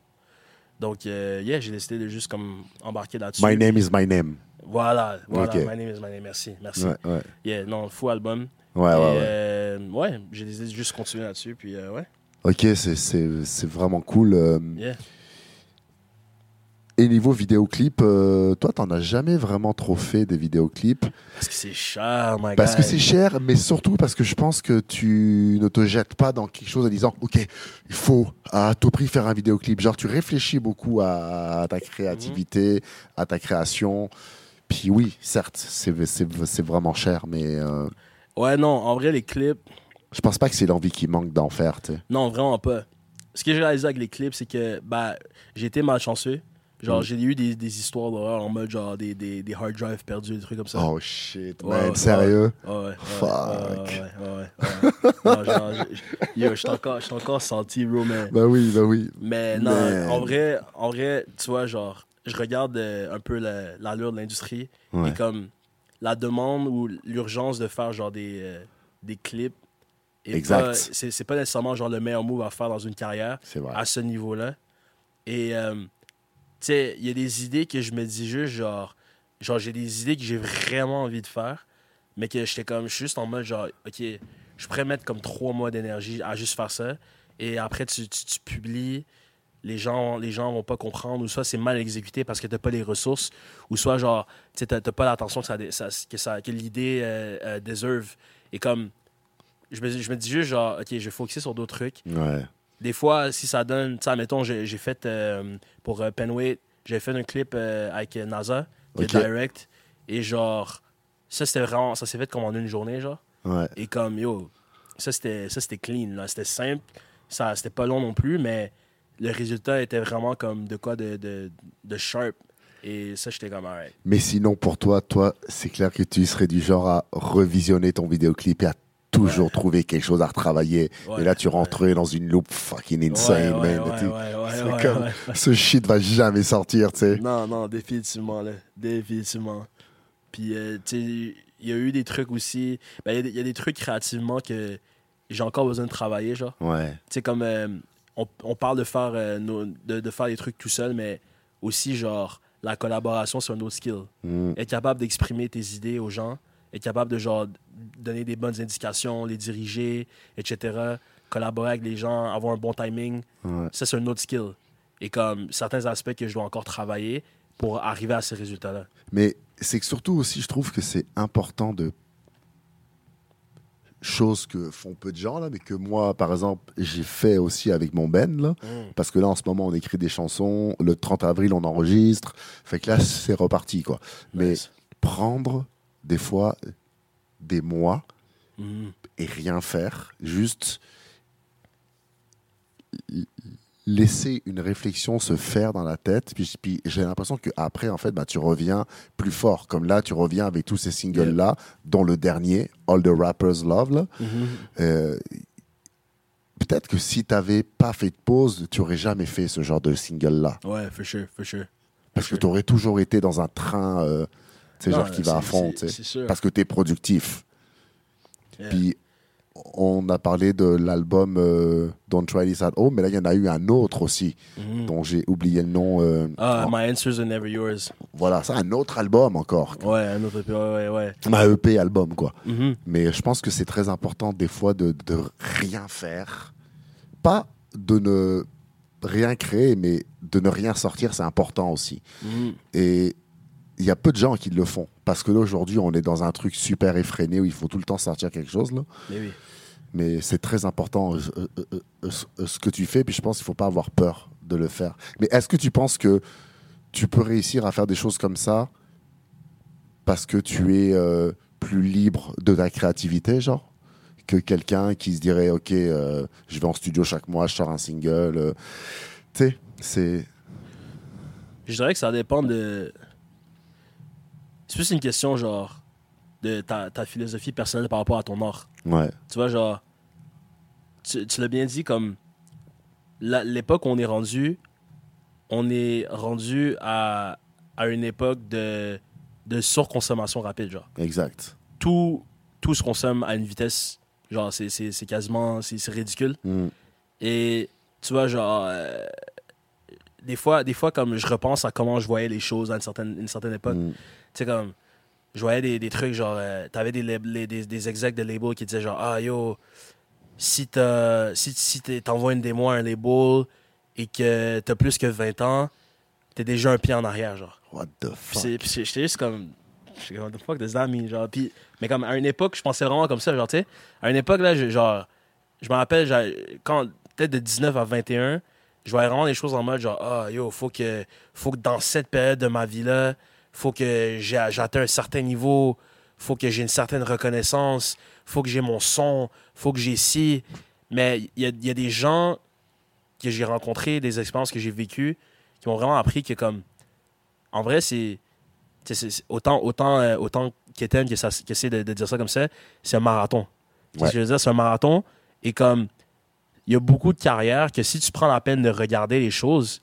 Donc, euh, yeah, j'ai décidé de juste comme embarquer là-dessus. My name is my name. Voilà, voilà. My name is my name. Merci, merci. Ouais, ouais. Yeah, non, fou album. Ouais, Et, ouais, ouais. euh, ouais, j'ai décidé de juste continuer là-dessus. Puis, euh, ouais, Ok, c'est- vraiment cool. yeah. Et niveau vidéoclip, euh, toi, t'en as jamais vraiment trop fait des vidéoclips Parce que c'est cher, my Parce que c'est cher, mais surtout parce que je pense que tu ne te jettes pas dans quelque chose en disant Ok, il faut à tout prix faire un vidéoclip. Genre, tu réfléchis beaucoup à, ta créativité, à ta création. Puis oui, certes, c'est c'est- c'est vraiment cher, mais euh, Ouais, non, en vrai, les clips, je pense pas que c'est l'envie qui manque d'en faire. tu sais. Non, vraiment pas. Ce que j'ai réalisé avec les clips, c'est que bah, j'ai été malchanceux. Genre, Mm. j'ai eu des, des histoires d'horreur en mode genre des, des, des hard drives perdus, des trucs comme ça. Oh shit, Ouais, man, ouais, sérieux? Ouais, ouais, Fuck. ouais, ouais, ouais, ouais. Non, genre, je- yo, je suis encore, senti, bro, mais, Bah oui, bah oui. mais non, Man. en vrai, en vrai, tu vois, genre, je regarde euh, un peu la- l'allure de l'industrie et comme la demande ou l'urgence de faire genre des, euh, des clips. Exact. C'est pas nécessairement genre le meilleur move à faire dans une carrière C'est vrai. à ce niveau-là. Et, euh, il y a des idées que je me dis juste, genre, genre j'ai des idées que j'ai vraiment envie de faire, mais que j'étais comme, juste en mode, genre, OK, je pourrais mettre comme trois mois d'énergie à juste faire ça. Et après, tu, tu, publies, les gens, les gens vont pas comprendre, ou soit c'est mal exécuté parce que t'as pas les ressources, ou soit, genre, tu t'as pas l'attention que, ça, que, ça, que l'idée euh, euh. Et comme, je me, je me dis juste, genre, OK, je vais focuser sur d'autres trucs Ouais. Des fois, si ça donne, tu sais, mettons, j'ai fait euh, pour euh, Penway, j'ai fait un clip euh, avec NASA, qui est Ok. direct, et genre, ça c'était vraiment, ça s'est fait comme en une journée, genre, Ouais. et comme, yo, ça c'était clean, là, c'était simple, ça c'était pas long non plus, mais le résultat était vraiment comme de quoi de, de, de sharp, et ça, j'étais comme, alright. Mais sinon, pour toi, toi, c'est clair que tu serais du genre à revisionner ton vidéoclip et à toujours trouver quelque chose à retravailler. Ouais, et là, tu ouais. rentrais dans une loupe fucking insane, Ouais, ouais, man. ouais, ouais, ouais, c'est ouais, comme- ouais. Ce shit va jamais sortir, tu sais. Non, non, définitivement, là. Définitivement. Puis, euh, tu sais, il y a eu des trucs aussi. Ben, il y a des- il y, a des trucs créativement que j'ai encore besoin de travailler, genre. Ouais. Tu sais, comme euh, on, on parle de faire, euh, nos- de, de faire des trucs tout seul, mais aussi, genre, la collaboration, c'est un autre skill. Mm. Être capable d'exprimer tes idées aux gens, être capable de, genre, donner des bonnes indications, les diriger, etc. Collaborer avec les gens, avoir un bon timing. Ouais. Ça, c'est un autre skill. Et comme certains aspects que je dois encore travailler pour arriver à ces résultats-là. Mais c'est que surtout aussi, je trouve que c'est important de choses que font peu de gens là, mais que moi, par exemple, j'ai fait aussi avec mon Ben là, parce que là en ce moment on écrit des chansons, le 30 avril on enregistre, fait que là c'est reparti quoi. Mais Nice. prendre des fois des mois Mhm. et rien faire, juste laisser une réflexion se faire dans la tête, puis, puis j'ai l'impression qu'après, en fait, bah, tu reviens plus fort. Comme là, tu reviens avec tous ces singles-là, dont le dernier, All the Rappers Love. Mhm. Euh, Peut-être que si tu n'avais pas fait de pause, tu n'aurais jamais fait ce genre de single-là. Ouais, for sure, for sure. Parce que tu aurais toujours été dans un train, euh, tu sais, genre qui va à fond, c'est- tu sais. Parce que tu es productif. Yeah. Puis on a parlé de l'album euh, Don't Try This at Home, mais là, il y en a eu un autre aussi, Mhm. dont j'ai oublié le nom. euh, Ah, en- My Answers Are Never Yours. Voilà, c'est un autre album encore. Ouais, un autre EP, ouais, ouais, ouais. Un EP album, quoi. Mhm. Mais je pense que c'est très important, des fois, de, de rien faire. Pas de ne rien créer, mais de ne rien sortir, c'est important aussi. Mhm. Et il y a peu de gens qui le font. Parce que là, aujourd'hui, on est dans un truc super effréné où il faut tout le temps sortir quelque chose. Là. Mais oui. Mais c'est très important euh, euh, euh, ce- que tu fais. Puis je pense qu'il ne faut pas avoir peur de le faire. Mais est-ce que tu penses que tu peux réussir à faire des choses comme ça parce que tu es plus libre de ta créativité, genre? Que quelqu'un qui se dirait, OK, je vais en studio chaque mois, je sors un single. tu sais, c'est... Je dirais que ça dépend de. C'est plus une question, genre, de ta, ta philosophie personnelle par rapport à ton art. Ouais, Tu vois, genre, tu, tu l'as bien dit, comme l'époque où on est rendu, on est rendu à, à une époque de, de surconsommation rapide, genre. exact. Tout, tout se consomme à une vitesse, genre, c'est- quasiment, c'est ridicule. Mm. Et tu vois, genre, euh, des, fois, des fois, comme je repense à comment je voyais les choses à une certaine, une certaine époque, Mm. tu sais, comme, je voyais des, des trucs, genre, euh, t'avais des, les- des, des execs de label qui disaient, genre, ah yo, si t'as- si, si t'envoies une démo à un label et que t'as plus que 20 ans, t'es déjà un pied en arrière, genre. What the fuck? puis j'étais juste comme. J'étais comme, what the fuck does that mean? Genre, puis, mais comme à une époque, je pensais vraiment comme ça, genre, tu sais. À une époque, là, je- genre, je me rappelle, genre, quand, peut-être de 19 à 21, je voyais vraiment des choses en mode, genre, ah, yo, faut que, faut que dans cette période de ma vie-là, faut que j'atteigne un certain niveau, faut que j'ai une certaine reconnaissance, faut que j'ai mon son, faut que j'ai ci. Mais il y a, il y a des gens que j'ai rencontrés, des expériences que j'ai vécues, qui m'ont vraiment appris que, comme, en vrai, c'est. Autant, autant, euh, autant qu'Étienne que que essaie de, de dire ça comme ça, c'est un marathon. Ouais. ce que je veux dire? C'est un marathon. Et comme, il y a beaucoup de carrières que si tu prends la peine de regarder les choses,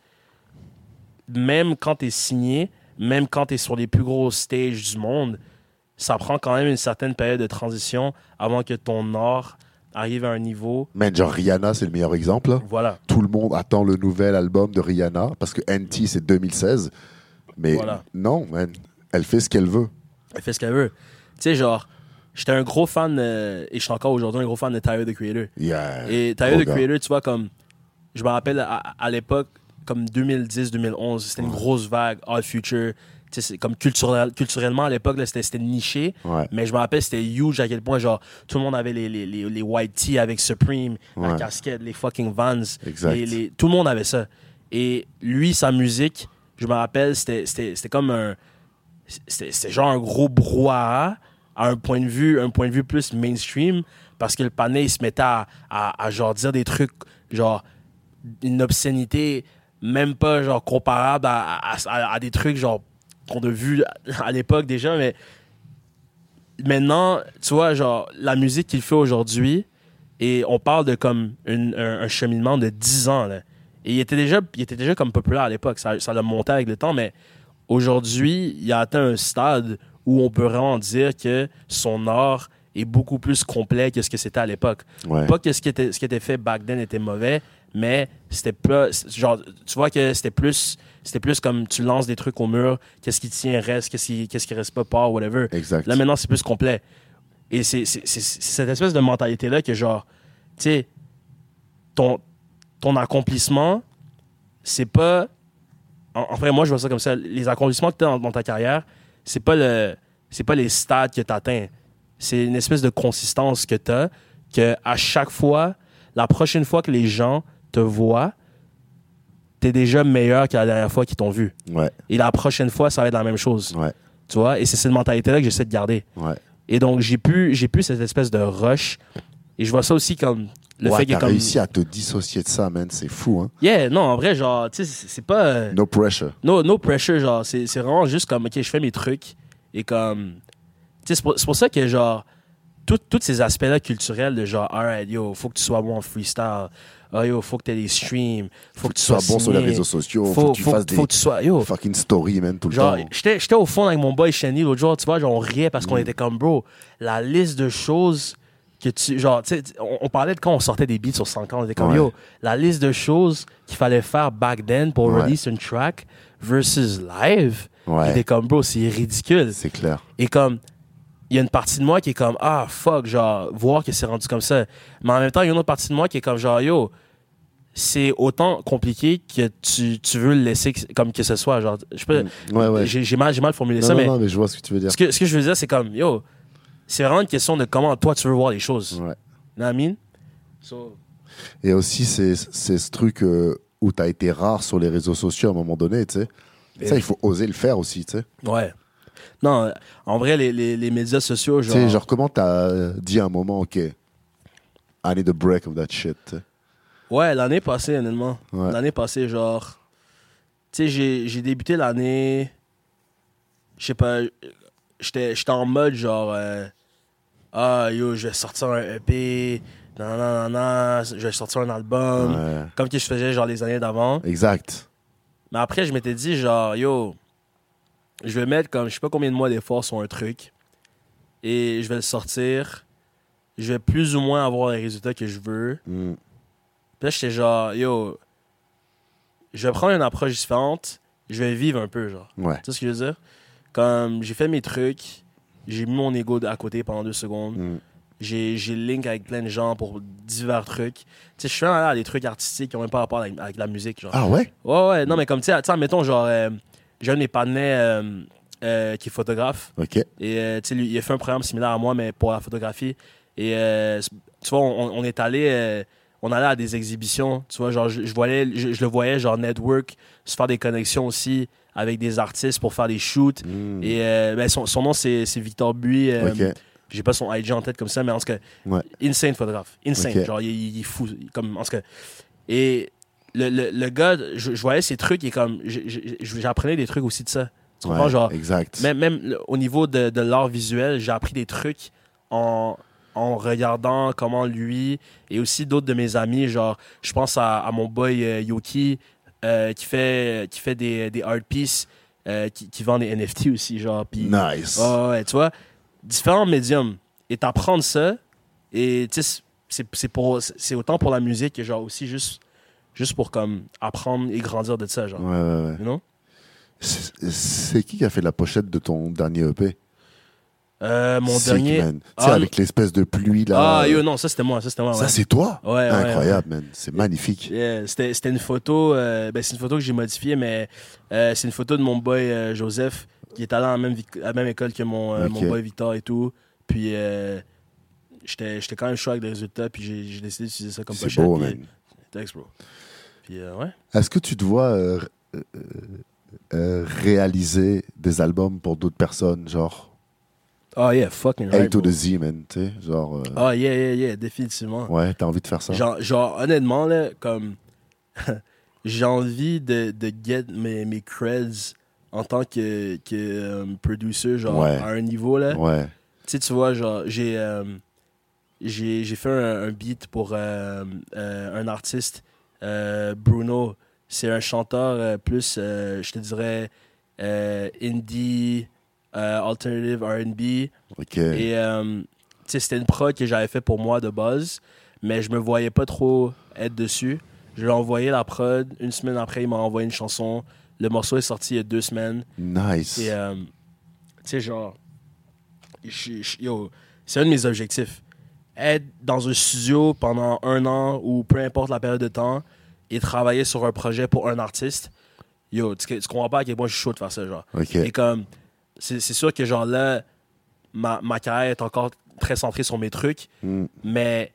même quand tu es signé, même quand tu es sur les plus gros stages du monde, ça prend quand même une certaine période de transition avant que ton art arrive à un niveau. Man, genre Rihanna, c'est le meilleur exemple. là. Voilà. Tout le monde attend le nouvel album de Rihanna parce que NT, c'est 2016. Mais Voilà. non, man, elle fait ce qu'elle veut. Elle fait ce qu'elle veut. Tu sais, genre, j'étais un gros fan, euh, et je suis encore aujourd'hui un gros fan de Tyler, the Creator. Yeah. Et Tyler, the. Creator, tu vois, comme, je me rappelle à, à l'époque, comme 2010-2011, c'était une grosse vague, All Future. Comme culturel, culturellement, à l'époque, c'était c'était niché. Ouais. Mais je me rappelle, c'était huge à quel point, genre, tout le monde avait les, les, les, les white tee avec Supreme, la casquette, les fucking Vans. Les- tout le monde avait ça. Et lui, sa musique, je me rappelle, c'était- c'était c'était comme un. C'était c'était genre un gros brouhaha à un point de vue, un point de vue plus mainstream, parce que le panel, il se mettait à, à, genre dire des trucs, genre, une obscénité, même pas genre comparable à, à, des trucs, genre, qu'on a vu à l'époque déjà, mais maintenant, tu vois, genre, la musique qu'il fait aujourd'hui, et on parle de comme un cheminement de 10 ans, là. Et il était déjà, il était déjà comme populaire à l'époque, ça, ça l'a monté avec le temps, mais aujourd'hui, il a atteint un stade où on peut vraiment dire que son art est beaucoup plus complet que ce que c'était à l'époque. Ouais. Pas que ce qui, était, ce qui était fait back then était mauvais, mais c'était pas. Genre, tu vois que c'était plus. C'était plus comme tu lances des trucs au mur, qu'est-ce qui tient reste, qu'est-ce qui, qu'est-ce qui reste pas, part, whatever. Exact. Là, maintenant, c'est plus complet. Et c'est cette espèce de mentalité-là que, genre, tu sais, ton, ton accomplissement, c'est pas. En, en vrai, moi, je vois ça comme ça. Les accomplissements que tu as dans, dans ta carrière, c'est pas le c'est pas les stades que tu atteins. C'est une espèce de consistance que tu as, que à chaque fois, la prochaine fois que les gens te voient, tu es déjà meilleur que la dernière fois qu'ils t'ont vu. Ouais, Et la prochaine fois, ça va être la même chose. ouais, Tu vois? Et c'est cette mentalité-là que j'essaie de garder. ouais. Et donc, j'ai pu, j'ai pu cette espèce de rush. Et je vois ça aussi comme le ouais, fait que t'as comme. réussi à te dissocier de ça, man. C'est fou, hein. Yeah, non, en vrai, genre, tu sais, c'est pas. euh, No pressure. No, no pressure, genre, c'est vraiment juste comme, ok, je fais mes trucs. Et comme. Tu sais, c'est pour, pour ça que, genre, tous ces aspects-là culturels de genre, alright, yo, faut que tu sois bon en freestyle. Oh, yo, faut que tu aies des streams. Faut, que tu sois bon sur les réseaux sociaux. Faut, Faut, que tu faut- fasses des faut que tu sois. Yo, fucking stories, man, tout le Genre, temps. j'étais j'étais au fond avec mon boy Shani l'autre jour, tu vois, genre, on riait parce qu'on Mm. était comme, bro, la liste de choses que tu. Genre, tu sais, on, on parlait de quand on sortait des beats sur 5 ans. On était comme, Ouais. yo, la liste de choses qu'il fallait faire back then pour Ouais. release une track versus live. Ouais. Était comme, bro, c'est ridicule. C'est clair. Et comme, il y a une partie de moi qui est comme, ah, fuck, genre, voir que c'est rendu comme ça. Mais en même temps, il y a une autre partie de moi qui est comme, genre, yo, c'est autant compliqué que tu, tu veux le laisser que- comme que ce soit. Genre, je peux, Mm. Ouais, ouais. j'ai j'ai mal, j'ai mal formulé Non, ça, non, mais non, mais je vois ce que tu veux dire. ce que, ce que je veux dire, c'est comme, yo, c'est vraiment une question de comment toi tu veux voir les choses. Ouais. You know what I mean? So, Et aussi, c'est c'est ce truc euh, où tu as été rare sur les réseaux sociaux à un moment donné, tu sais. Et- Ça, il faut oser le faire aussi, tu sais. ouais. Non, euh, en vrai, les, les, les médias sociaux, Tu genre. sais, genre, comment t'as dit à un moment, OK, I need a break of that shit, tu sais. Ouais, l'année passée, honnêtement. Ouais. L'année passée, genre. Tu sais, j'ai j'ai débuté l'année. Je sais pas. J'étais j'étais en mode genre. euh, ah, yo, je vais sortir un EP. Non, non, non, non. Je vais sortir un album. Ouais. Comme que je faisais, genre, les années d'avant. Exact. Mais après, je m'étais dit, genre, yo, je vais mettre comme je sais pas combien de mois d'efforts sur un truc et je vais le sortir. Je vais plus ou moins avoir les résultats que je veux. Mm. Puis là, j'étais genre, yo, je vais prendre une approche différente. Je vais vivre un peu, genre. Ouais. Tu sais ce que je veux dire? Comme j'ai fait mes trucs, j'ai mis mon ego à côté pendant deux secondes. Mm. J'ai j'ai link avec plein de gens pour divers trucs. Tu sais, je suis allé à des trucs artistiques qui n'ont même pas rapport avec, avec la musique, genre. Ah ouais? Ouais, ouais, non, mais comme, tu sais, mettons, genre, euh, j'ai un de mes partenaires euh, euh, qui est photographe. OK. Et, euh, tu sais, il a fait un programme similaire à moi, mais pour la photographie. Et, euh, tu vois, on, on est allé, euh, on allait à des exhibitions. Tu vois, genre, je, je voyais, je, je le voyais, genre, network, se faire des connexions aussi avec des artistes pour faire des shoots. Mm. Et euh, ben, son, son nom, c'est Victor Buis. euh, OK. J'ai pas son IG en tête comme ça, mais en tout cas, Ouais. insane photographe. Insane. Genre, il, il est fou. Comme, en tout cas. Et le, le, le gars, je, je voyais ces trucs et comme, j'apprenais des trucs aussi de ça. Tu comprends? Ouais, Genre, exact. même, même au niveau de, de l'art visuel, j'ai appris des trucs en, en regardant comment lui et aussi d'autres de mes amis, genre, je pense à, à mon boy euh, Yoki euh, qui fait, qui fait des, des art pieces, euh, qui, qui vend des NFT aussi, genre. Nice. Ouais, ouais, tu vois, différents médiums. Et t'apprendre ça, et tu sais, c'est- autant pour la musique que genre aussi juste, juste pour comme apprendre et grandir de ça, genre. Ouais, ouais, ouais. You know? C'est c'est qui qui a fait la pochette de ton dernier EP? Euh, mon Sick, dernier. man. Ah, avec l'espèce de pluie, là. Ah, yo, non, ça c'était moi, ça c'était moi. Ça, ouais. c'est toi? Ouais, ouais, Incroyable, man. C'est magnifique. Yeah, c'était c'était une photo, euh, ben, c'est une photo que j'ai modifiée, mais euh, c'est une photo de mon boy Joseph qui est allé à la même, à la même école que mon, mon boy Victor et tout. Puis j'étais j'étais quand même chaud avec les résultats, puis j'ai j'ai décidé d'utiliser ça comme C'est pochette. beau, puis- man. Thanks, bro. Puis ouais. Est-ce que tu te vois réaliser des albums pour d'autres personnes, genre? Oh yeah, fucking A right, to bro. the Z, man, tu sais, genre, euh, Oh yeah, yeah, yeah, définitivement. ouais, t'as envie de faire ça? Genre, genre, honnêtement, là, comme. j'ai envie de, de get mes, mes creds en tant que, que euh, producer, genre, Ouais. à un niveau, là. Ouais, Tu sais, tu vois, genre, j'ai. euh, j'ai j'ai fait un, un beat pour euh, euh, un artiste, euh, Bruno. C'est un chanteur plus, je te dirais, indie, alternative RB. ok. Et euh, c'était une prod que j'avais fait pour moi de base, mais je me voyais pas trop être dessus. Je lui ai envoyé la prod. Une semaine après, il m'a envoyé une chanson. Le morceau est sorti il y a deux semaines. Nice. Et, euh, tu sais, genre, c'est un de mes objectifs. Être dans un studio pendant un an ou peu importe la période de temps et travailler sur un projet pour un artiste. Yo, tu, tu comprends pas à quel point je suis chaud de faire ça, genre. ok. Et comme, c'est sûr que genre là, ma, ma carrière est encore très centrée sur mes trucs, Mm. mais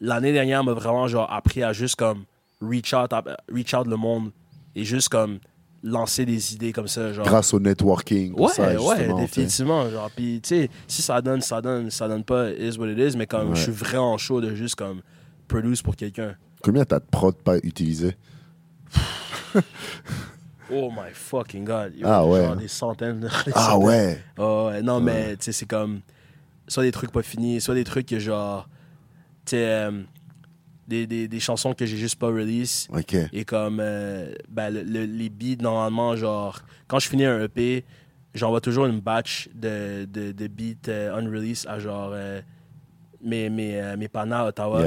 l'année dernière m'a vraiment genre appris à juste comme reach out, reach out le monde et juste comme lancer des idées comme ça, genre. Grâce au networking, Ouais, ça, ouais, définitivement. Genre, puis, tu sais, si ça donne, ça donne, ça donne pas, is what it is, mais comme Ouais. je suis vraiment chaud de juste comme produce pour quelqu'un. Combien t'as de prod pas utilisé? Oh my fucking god. Yo, Ah ouais. Genre des centaines. des Ah centaines. ouais! Oh, non, Ouais. mais tu sais, c'est comme. Soit des trucs pas finis, soit des trucs que genre. Tu sais, euh, des, des, des chansons que j'ai juste pas release. Ok. Et comme. euh, ben, le- le- les beats, normalement, genre. Quand je finis un EP, j'envoie toujours une batch de, de, de beats euh, unreleased à genre. euh, mes, mes, mes panas à Ottawa.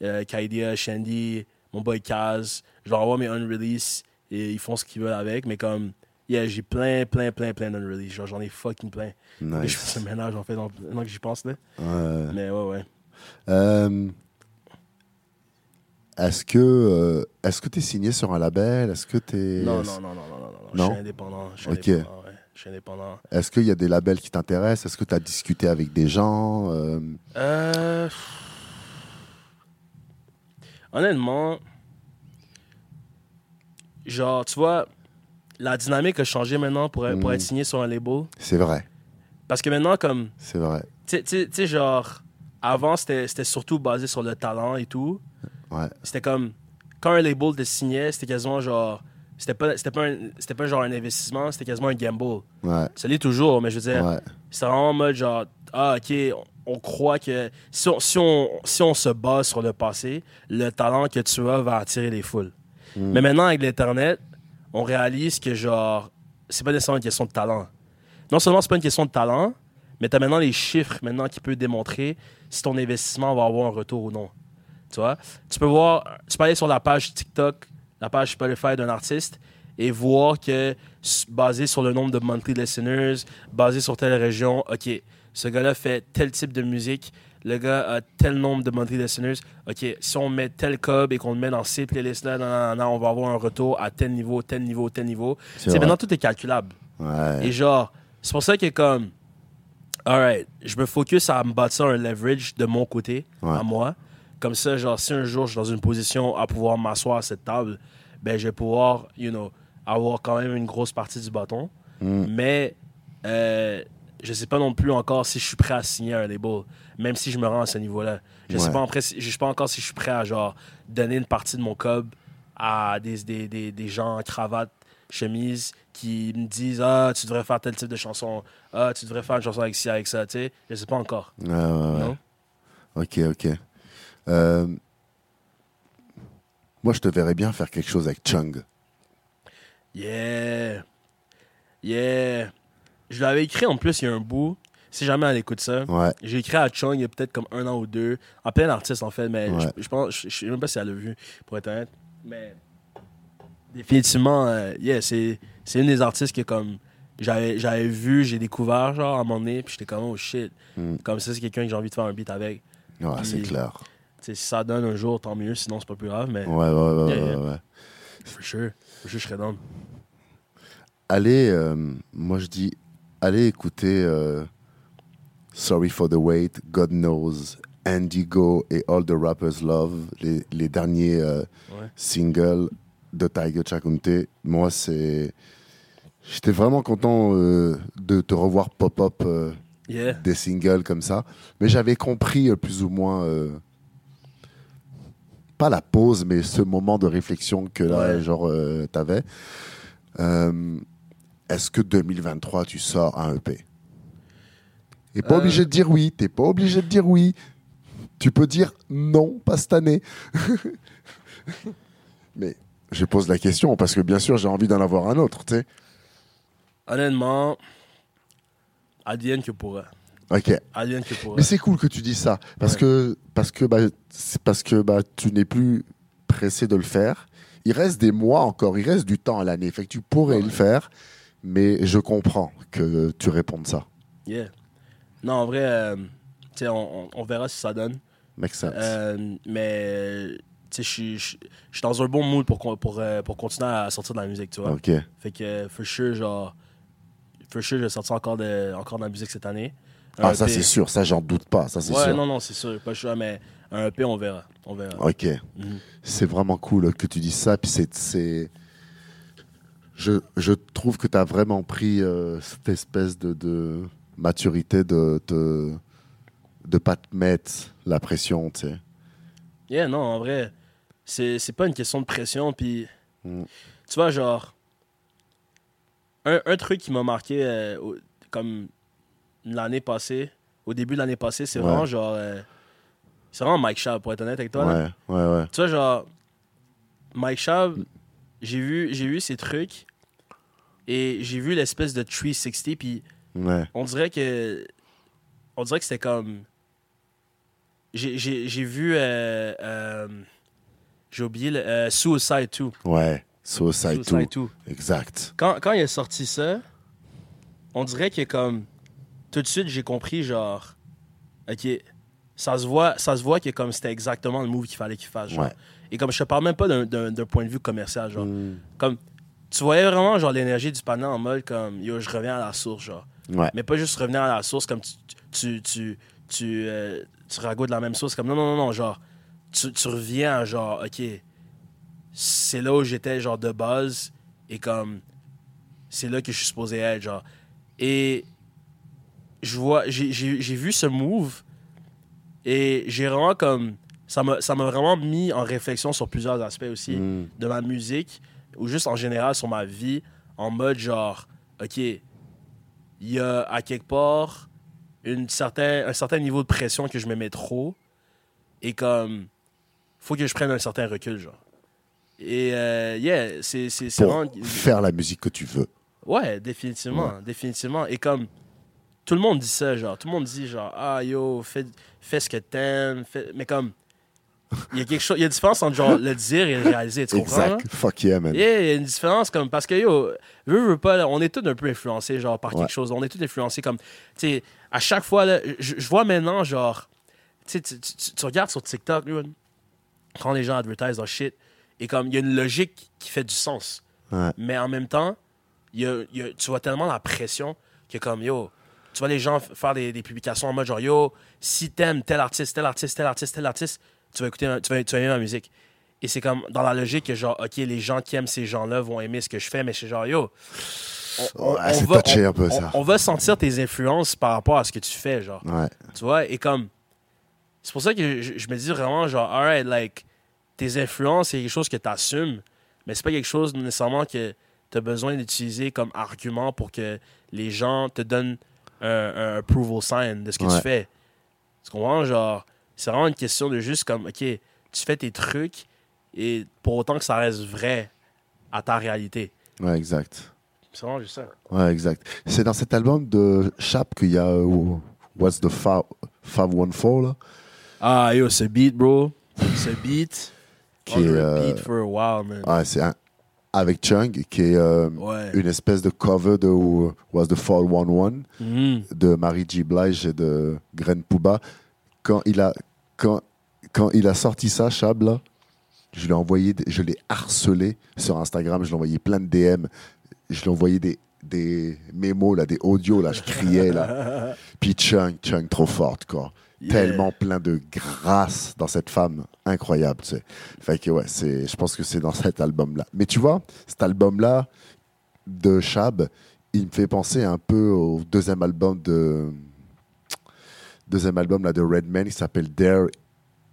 Yeah. Kaidia, Shandy, mon boy Kaz. Je leur envoie mes unreleased et ils font ce qu'ils veulent avec. Mais comme, yeah, j'ai plein, plein, plein, plein d'unreleased. Genre, j'en ai fucking plein. Et je Nice. fais ce ménage, en fait, maintenant que j'y pense, là. Ouais. Mais ouais, ouais. Euh, est-ce que euh, est-ce que tu es signé sur un label? Est-ce que tu Non, non, non, non, non, non, non, non. Je Non? suis indépendant. Je suis Ok. indépendant, ouais. Je suis indépendant. Est-ce qu'il y a des labels qui t'intéressent? Est-ce que tu as discuté avec des gens? Euh, Euh... Honnêtement, genre, tu vois, la dynamique a changé maintenant pour, pour Mm. être signé sur un label. C'est vrai, Parce que maintenant, comme, c'est vrai. tu sais- genre, avant, c'était c'était surtout basé sur le talent et tout. Ouais. C'était comme, quand un label te signait, c'était quasiment genre, c'était pas, c'était pas, un- c'était pas genre un investissement, c'était quasiment un gamble. Ouais. Ça l'est toujours, mais je veux dire, Ouais. c'est vraiment en mode genre, ah, ok, on, on croit que si on, si, on, si on se base sur le passé, le talent que tu as va attirer les foules. Mais maintenant, avec l'Internet, on réalise que genre, c'est pas nécessairement une question de talent. Non seulement c'est pas une question de talent, mais tu as maintenant les chiffres maintenant qui peuvent démontrer si ton investissement va avoir un retour ou non. Tu vois? Tu peux voir, tu peux aller sur la page TikTok, la page Spotify d'un artiste et voir que, basé sur le nombre de monthly listeners, basé sur telle région, OK, ce gars-là fait tel type de musique, le gars a tel nombre de monthly listeners, OK, si on met tel cob et qu'on le met dans ces playlists-là, nan, nan, nan, on va avoir un retour à tel niveau, tel niveau, tel niveau. C'est maintenant, tout est calculable. Ouais. Et genre, c'est pour ça que comme, alright, je me focus à me bâtir un leverage de mon côté, Ouais. à moi. Comme ça, genre, si un jour je suis dans une position à pouvoir m'asseoir à cette table, ben, je vais pouvoir, you know, avoir quand même une grosse partie du bâton. Mm. Mais euh, je sais pas non plus encore si je suis prêt à signer un label, même si je me rends à ce niveau-là. Je sais Ouais. pas, après, si- je sais pas encore si je suis prêt à genre donner une partie de mon cob à des, des, des, des gens en cravate, chemise, qui me disent Ah, tu devrais faire tel type de chanson. Ah, tu devrais faire une chanson avec ci, avec ça. Tu sais, je sais pas encore. Ouais, ouais. Non? Ok, ok. Euh, Moi, je te verrais bien faire quelque chose avec Chung. Yeah. Yeah. Je l'avais écrit en plus il y a un bout. Si jamais elle écoute ça. Ouais. J'ai écrit à Chung il y a peut-être comme un an ou deux. En plein artiste en fait, mais Ouais. je, je pense, je, je sais même pas si elle l'a vu, pour être honnête. Mais définitivement, euh, yeah, c'est, c'est une des artistes que comme j'avais, j'avais vu, j'ai découvert genre à un moment donné, puis j'étais comme oh shit. Mm. Comme ça, c'est quelqu'un que j'ai envie de faire un beat avec. Ouais, c'est clair. Si ça donne un jour, tant mieux, sinon c'est pas plus grave, mais Ouais, ouais, ouais, Yeah, ouais, yeah. ouais. for sure, for sure, je serais down. Allez, euh, moi je dis, allez écouter euh, Sorry for the Wait, God Knows, Indigo et All the Rappers Love, les, les derniers euh, Ouais. singles de Tiger Chakunte. Moi, c'est. J'étais vraiment content euh, de te revoir pop-up euh, Yeah. des singles comme ça. Mais j'avais compris plus ou moins. pas la pause, mais ce moment de réflexion que là, Ouais. genre, euh, t'avais. Est-ce que 2023, tu sors un EP Et pas Euh. obligé de dire oui. T'es pas obligé de dire oui. Tu peux dire non, pas cette année. mais je pose la question parce que bien sûr, j'ai envie d'en avoir un autre, tu sais. Honnêtement, advienne que pourra. Ok. Advienne que pourra. Mais c'est cool que tu dis ça parce Ouais. que parce que bah, parce que bah tu n'es plus pressé de le faire. Il reste des mois encore, il reste du temps à l'année, fait que tu pourrais Ouais. le faire, mais je comprends que tu répondes ça. Yeah. Non, en vrai, euh, on, on- on verra si ça donne. Make sense. Euh, mais, tu sais, je suis- dans un bon mood pour, pour, euh, pour continuer à sortir de la musique, tu vois. ok. Fait que, for sure, genre, for sure, je vais sortir encore de, encore de la musique cette année. Ah ça EP. c'est sûr, ça j'en doute pas, ça c'est Ouais, sûr. non, non, c'est sûr, pas choix, mais un EP, on verra. On verra. Ok. Mhm. C'est vraiment cool que tu dises ça. Puis c'est... Je, je trouve que tu as vraiment pris euh, cette espèce de, de maturité de te de pas te mettre la pression, tu sais. Yeah, non, en vrai, c'est pas une question de pression. Puis, Mm. tu vois, genre, un, un truc qui m'a marqué euh, au- comme l'année passée, au début de l'année passée, c'est Ouais. vraiment genre. euh, c'est vraiment Mike Schaab, pour être honnête avec toi. là. Ouais, ouais, ouais. Tu vois, genre, Mike Schaab, j'ai vu, j'ai vu ses trucs et j'ai vu l'espèce de 360, puis Ouais, on dirait que. On dirait que c'était comme. j'ai vu. euh, euh, j'ai oublié le. euh, Suicide 2. Ouais, Suicide 2. Suicide 2. Exact. Quand, quand il a sorti ça, on dirait que comme. Tout de suite, j'ai compris, genre. Ok. Ça se voit, ça se voit que comme c'était exactement le move qu'il fallait qu'il fasse. Genre. Ouais. Et comme je te parle même pas d'un- point de vue commercial, genre. Mm. Comme. Tu voyais vraiment, genre, l'énergie du panneau en mode comme. Yo, je reviens à la source, genre. Ouais. Mais pas juste revenir à la source comme tu, tu, tu, tu, euh, tu ragoûtes la même sauce. Comme non, non, non, non, genre, tu, tu reviens à genre, ok, c'est là où j'étais, genre, de base, et comme, c'est là que je suis supposé être, genre. Et je vois, j'ai vu ce move, et j'ai vraiment comme, ça m'a vraiment mis en réflexion sur plusieurs aspects aussi Mm. de ma musique ou juste en général sur ma vie en mode genre ok il y a à quelque part une certain, un certain niveau de pression que je me mets trop et comme faut que je prenne un certain recul genre et euh, yeah c'est vraiment faire la musique que tu veux. ouais définitivement définitivement et comme tout le monde dit ça genre tout le monde dit genre ah yo fais, fais ce que t'aimes mais comme il y a quelque chose il y a une différence entre genre le dire et le réaliser tu comprends? Exact. Fuck yeah, man. Yeah, il y a une différence comme parce que yo, veux, veux pas, là, on est tous un peu influencés genre par Ouais. quelque chose. On est tous influencés comme, tu sais, à chaque fois là, je, vois maintenant genre, tu regardes sur TikTok, là, quand les gens advertisent leur shit, et comme il y a une logique qui fait du sens, Ouais. mais en même temps, y a- il y a- tu vois tellement la pression que comme yo, tu vois les gens faire des, des publications en mode genre yo, si t'aimes tel artiste, tel artiste, tel artiste, tel artiste, tu vas écouter, tu vas, tu vas aimer ma musique. Et c'est comme dans la logique que genre, ok, les gens qui aiment ces gens-là vont aimer ce que je fais, mais c'est genre yo. on- Ouais, on c'est va- touché on- un peu, ça. On va sentir tes influences par rapport à ce que tu fais, genre. Ouais. Tu vois, et comme. C'est pour ça que je, je me dis vraiment, genre, alright, like, tes influences, c'est quelque chose que tu assumes, mais c'est pas quelque chose nécessairement que tu as besoin d'utiliser comme argument pour que les gens te donnent un, un approval sign de ce que Ouais. tu fais. Tu comprends? Genre, c'est vraiment une question de juste comme, OK, tu fais tes trucs et pour autant que ça reste vrai à ta réalité. Ouais, exact. C'est vraiment juste ça. Ouais, exact. C'est dans cet album de Chap qu'il y a euh, What's the 514 là, Ah, yo, ce beat, bro. Ce beat. qui est, euh, for a while, man. ouais, c'est un- avec Chung, qui est euh, Ouais. une espèce de cover de What's the 411 Mhm. de Marie G. Blige et de Gren Pouba. Quand il a, quand, quand il a sorti ça, Chab, là, je l'ai envoyé, je l'ai harcelé sur Instagram, je l'ai envoyé plein de DM, je lui ai envoyé des, des mémos, là, des audios, là, je criais, là. Puis Chung, Chung, trop forte, quoi. Yeah. Tellement plein de grâce dans cette femme, incroyable, tu sais. Fait que, ouais, c'est, je pense que c'est dans cet album-là. Mais tu vois, cet album-là de Chab, il me fait penser un peu au deuxième album de. Deuxième album là, de Redman qui s'appelle There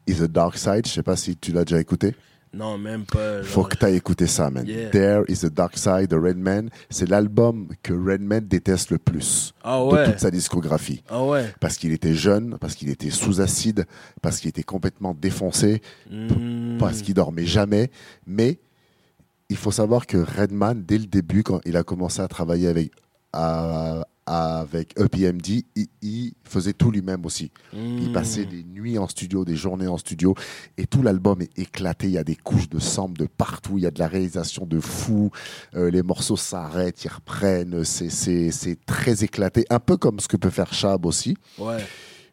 is a Dark Side. Je sais pas si tu l'as déjà écouté. Non, même pas. genre, Faut que tu ailles écouter ça, man. Yeah. There is a Dark Side de Redman. C'est l'album que Redman déteste le plus Ah de toute sa discographie. Ah ouais. Parce qu'il était jeune, parce qu'il était sous acide, parce qu'il était complètement défoncé, Mm. parce qu'il dormait jamais. Mais il faut savoir que Redman, dès le début, quand il a commencé à travailler avec, à- avec EPMD, il, il faisait tout lui-même aussi. Il Mm. passait des nuits en studio, des journées en studio, et tout l'album est éclaté. Il y a des couches de sample de partout, il y a de la réalisation de fou. Euh, les morceaux s'arrêtent, ils reprennent. C'est- très éclaté, un peu comme ce que peut faire Chab aussi. Ouais.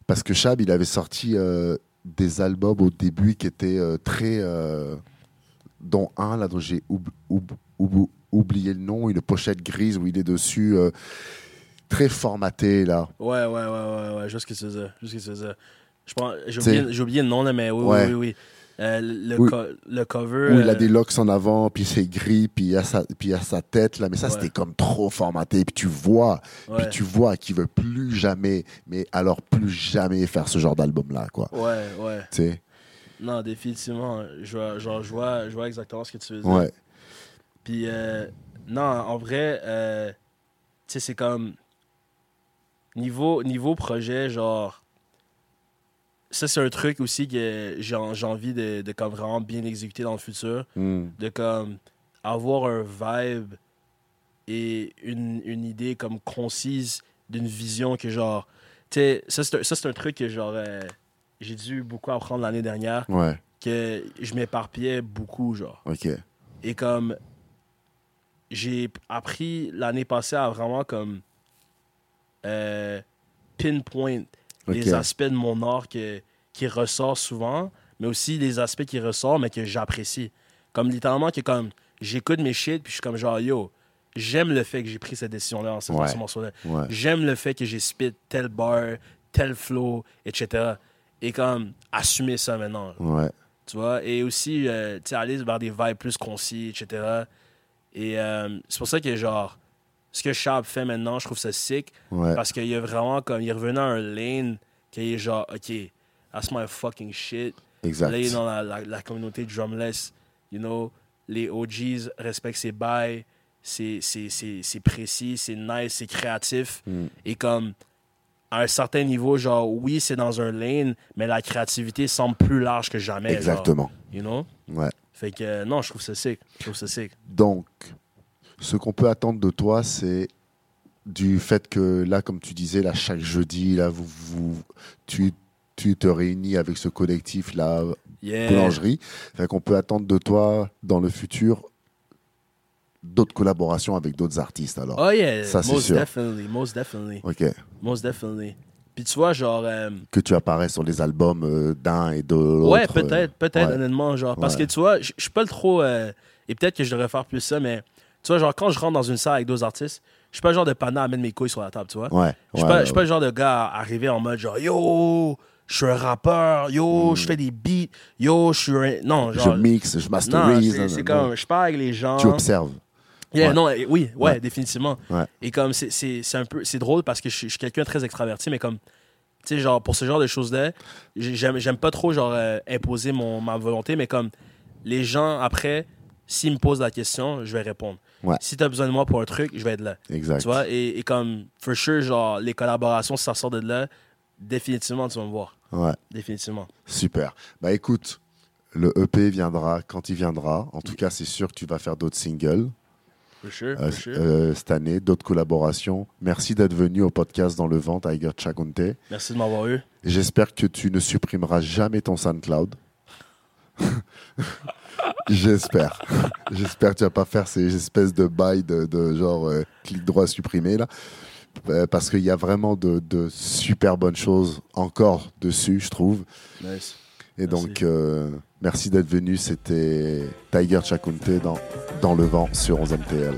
Parce que Chab, il avait sorti euh, des albums au début qui étaient euh, très. dont un, là, dont j'ai oub- oub- oub- oublié le nom, une pochette grise où il est dessus, très formaté, là. Ouais, ouais, ouais, ouais, ouais. Juste ce que tu faisais. Juste ce que tu faisais. Je pense, j'ai oublié, j'ai oublié le nom, là, mais oui, Ouais. oui, oui, oui. Euh, le, Oui. co- le cover. Où il a euh, des locks en avant, puis c'est gris, puis il a sa, puis il a sa tête, là. Mais ça, Ouais. c'était comme trop formaté. Puis tu vois, ouais. puis tu vois qu'il veut plus jamais, mais alors plus jamais faire ce genre d'album-là, quoi. Ouais, ouais. Tu sais? Non, définitivement. Je vois, genre, je vois, je vois exactement ce que tu veux dire. Ouais. Puis, euh, non, en vrai, tu sais, c'est comme. Niveau, niveau projet, genre. Ça, c'est un truc aussi que j'ai en- j'ai envie de, de comme vraiment bien exécuter dans le futur. Hmm. De comme avoir un vibe et une, une idée comme concise d'une vision que genre. Tu sais, ça, c'est un, ça, c'est un truc que genre. euh, j'ai dû beaucoup apprendre l'année dernière Ouais, que je m'éparpillais beaucoup, genre. ok. Et comme j'ai appris l'année passée à vraiment comme euh, pinpoint les aspects de mon art que, qui ressortent souvent, mais aussi les aspects qui ressortent, mais que j'apprécie. Comme littéralement, que comme j'écoute mes shit, puis je suis comme genre, yo, j'aime le fait que j'ai pris cette décision-là en cette Ouais. ce morceau-là. Ouais. J'aime le fait que j'ai spit tel bar, tel flow, etc. Et comme assumer ça maintenant Ouais. tu vois, et aussi, euh, tu sais, aller vers des vibes plus concis, etc. Et euh, c'est pour ça que, genre, ce que Sharp fait maintenant, je trouve ça sick, Ouais. parce qu'il est vraiment comme, il est revenu à un lane qui est genre, OK, that's my fucking shit. Exact. Là, il est dans la, la, la communauté drumless, you know, les OGs respectent ses bails, c'est précis, c'est nice, c'est créatif, Mm. et comme, à un certain niveau, genre, oui, c'est dans un lane, mais la créativité semble plus large que jamais. genre. Exactement. You know? Ouais. Fait que euh, non, je trouve ça sick. Je trouve ça sick. Donc, ce qu'on peut attendre de toi, c'est du fait que là, comme tu disais, là, chaque jeudi, là, vous, vous- tu, tu te réunis avec ce collectif, là, Yeah. boulangerie. Fait qu'on peut attendre de toi, dans le futur, d'autres collaborations avec d'autres artistes, alors. Oh yeah, Ça, c'est most sûr. definitely, most definitely, Ok. most definitely. Puis tu vois, genre, euh, Que tu apparais sur les albums euh, d'un et de l'autre. ouais, peut-être, peut-être, ouais. honnêtement, genre, parce que tu vois, je je suis pas le trop, euh, et peut-être que je devrais faire plus ça, mais tu vois, genre, quand je rentre dans une salle avec d'autres artistes, je suis pas le genre de panda à mettre mes couilles sur la table, tu vois. Ouais. Je suis pas, ouais, pas le genre de gars à arriver en mode genre yo, je suis un rappeur, yo, je fais des beats, yo, je suis un... non, genre Mm. Je mixe, je masterise. c'est- comme je parle avec les gens. Tu observes. Yeah, Ouais. non, oui, ouais, définitivement. Ouais. Et comme c'est- un peu c'est drôle parce que je suis, je suis quelqu'un très extraverti mais comme tu sais genre pour ce genre de choses là, j'aime j'aime pas trop genre euh, imposer mon ma volonté mais comme les gens après s'ils me posent la question, je vais répondre. Ouais. Si tu as besoin de moi pour un truc, je vais être là. Exact. Tu vois et, et comme for sure genre les collaborations si ça sort de là, définitivement tu vas me voir. Ouais. Définitivement. Super. Bah écoute, le EP viendra quand il viendra. En tout cas, c'est sûr que tu vas faire d'autres singles For sure, euh, for sure. euh, cette année, d'autres collaborations. Merci d'être venu au podcast dans le vent, Tiger Chakunte. Merci de m'avoir eu. J'espère que tu ne supprimeras jamais ton SoundCloud. J'espère. J'espère que tu vas pas faire ces espèces de bails de, de genre euh, clic droit supprimé là. Euh, Parce qu'il y a vraiment de, de super bonnes choses encore dessus, je trouve. Nice. Et Merci. donc, euh, merci d'être venu. C'était Tiger Chakunte dans, dans le vent sur 11MTL.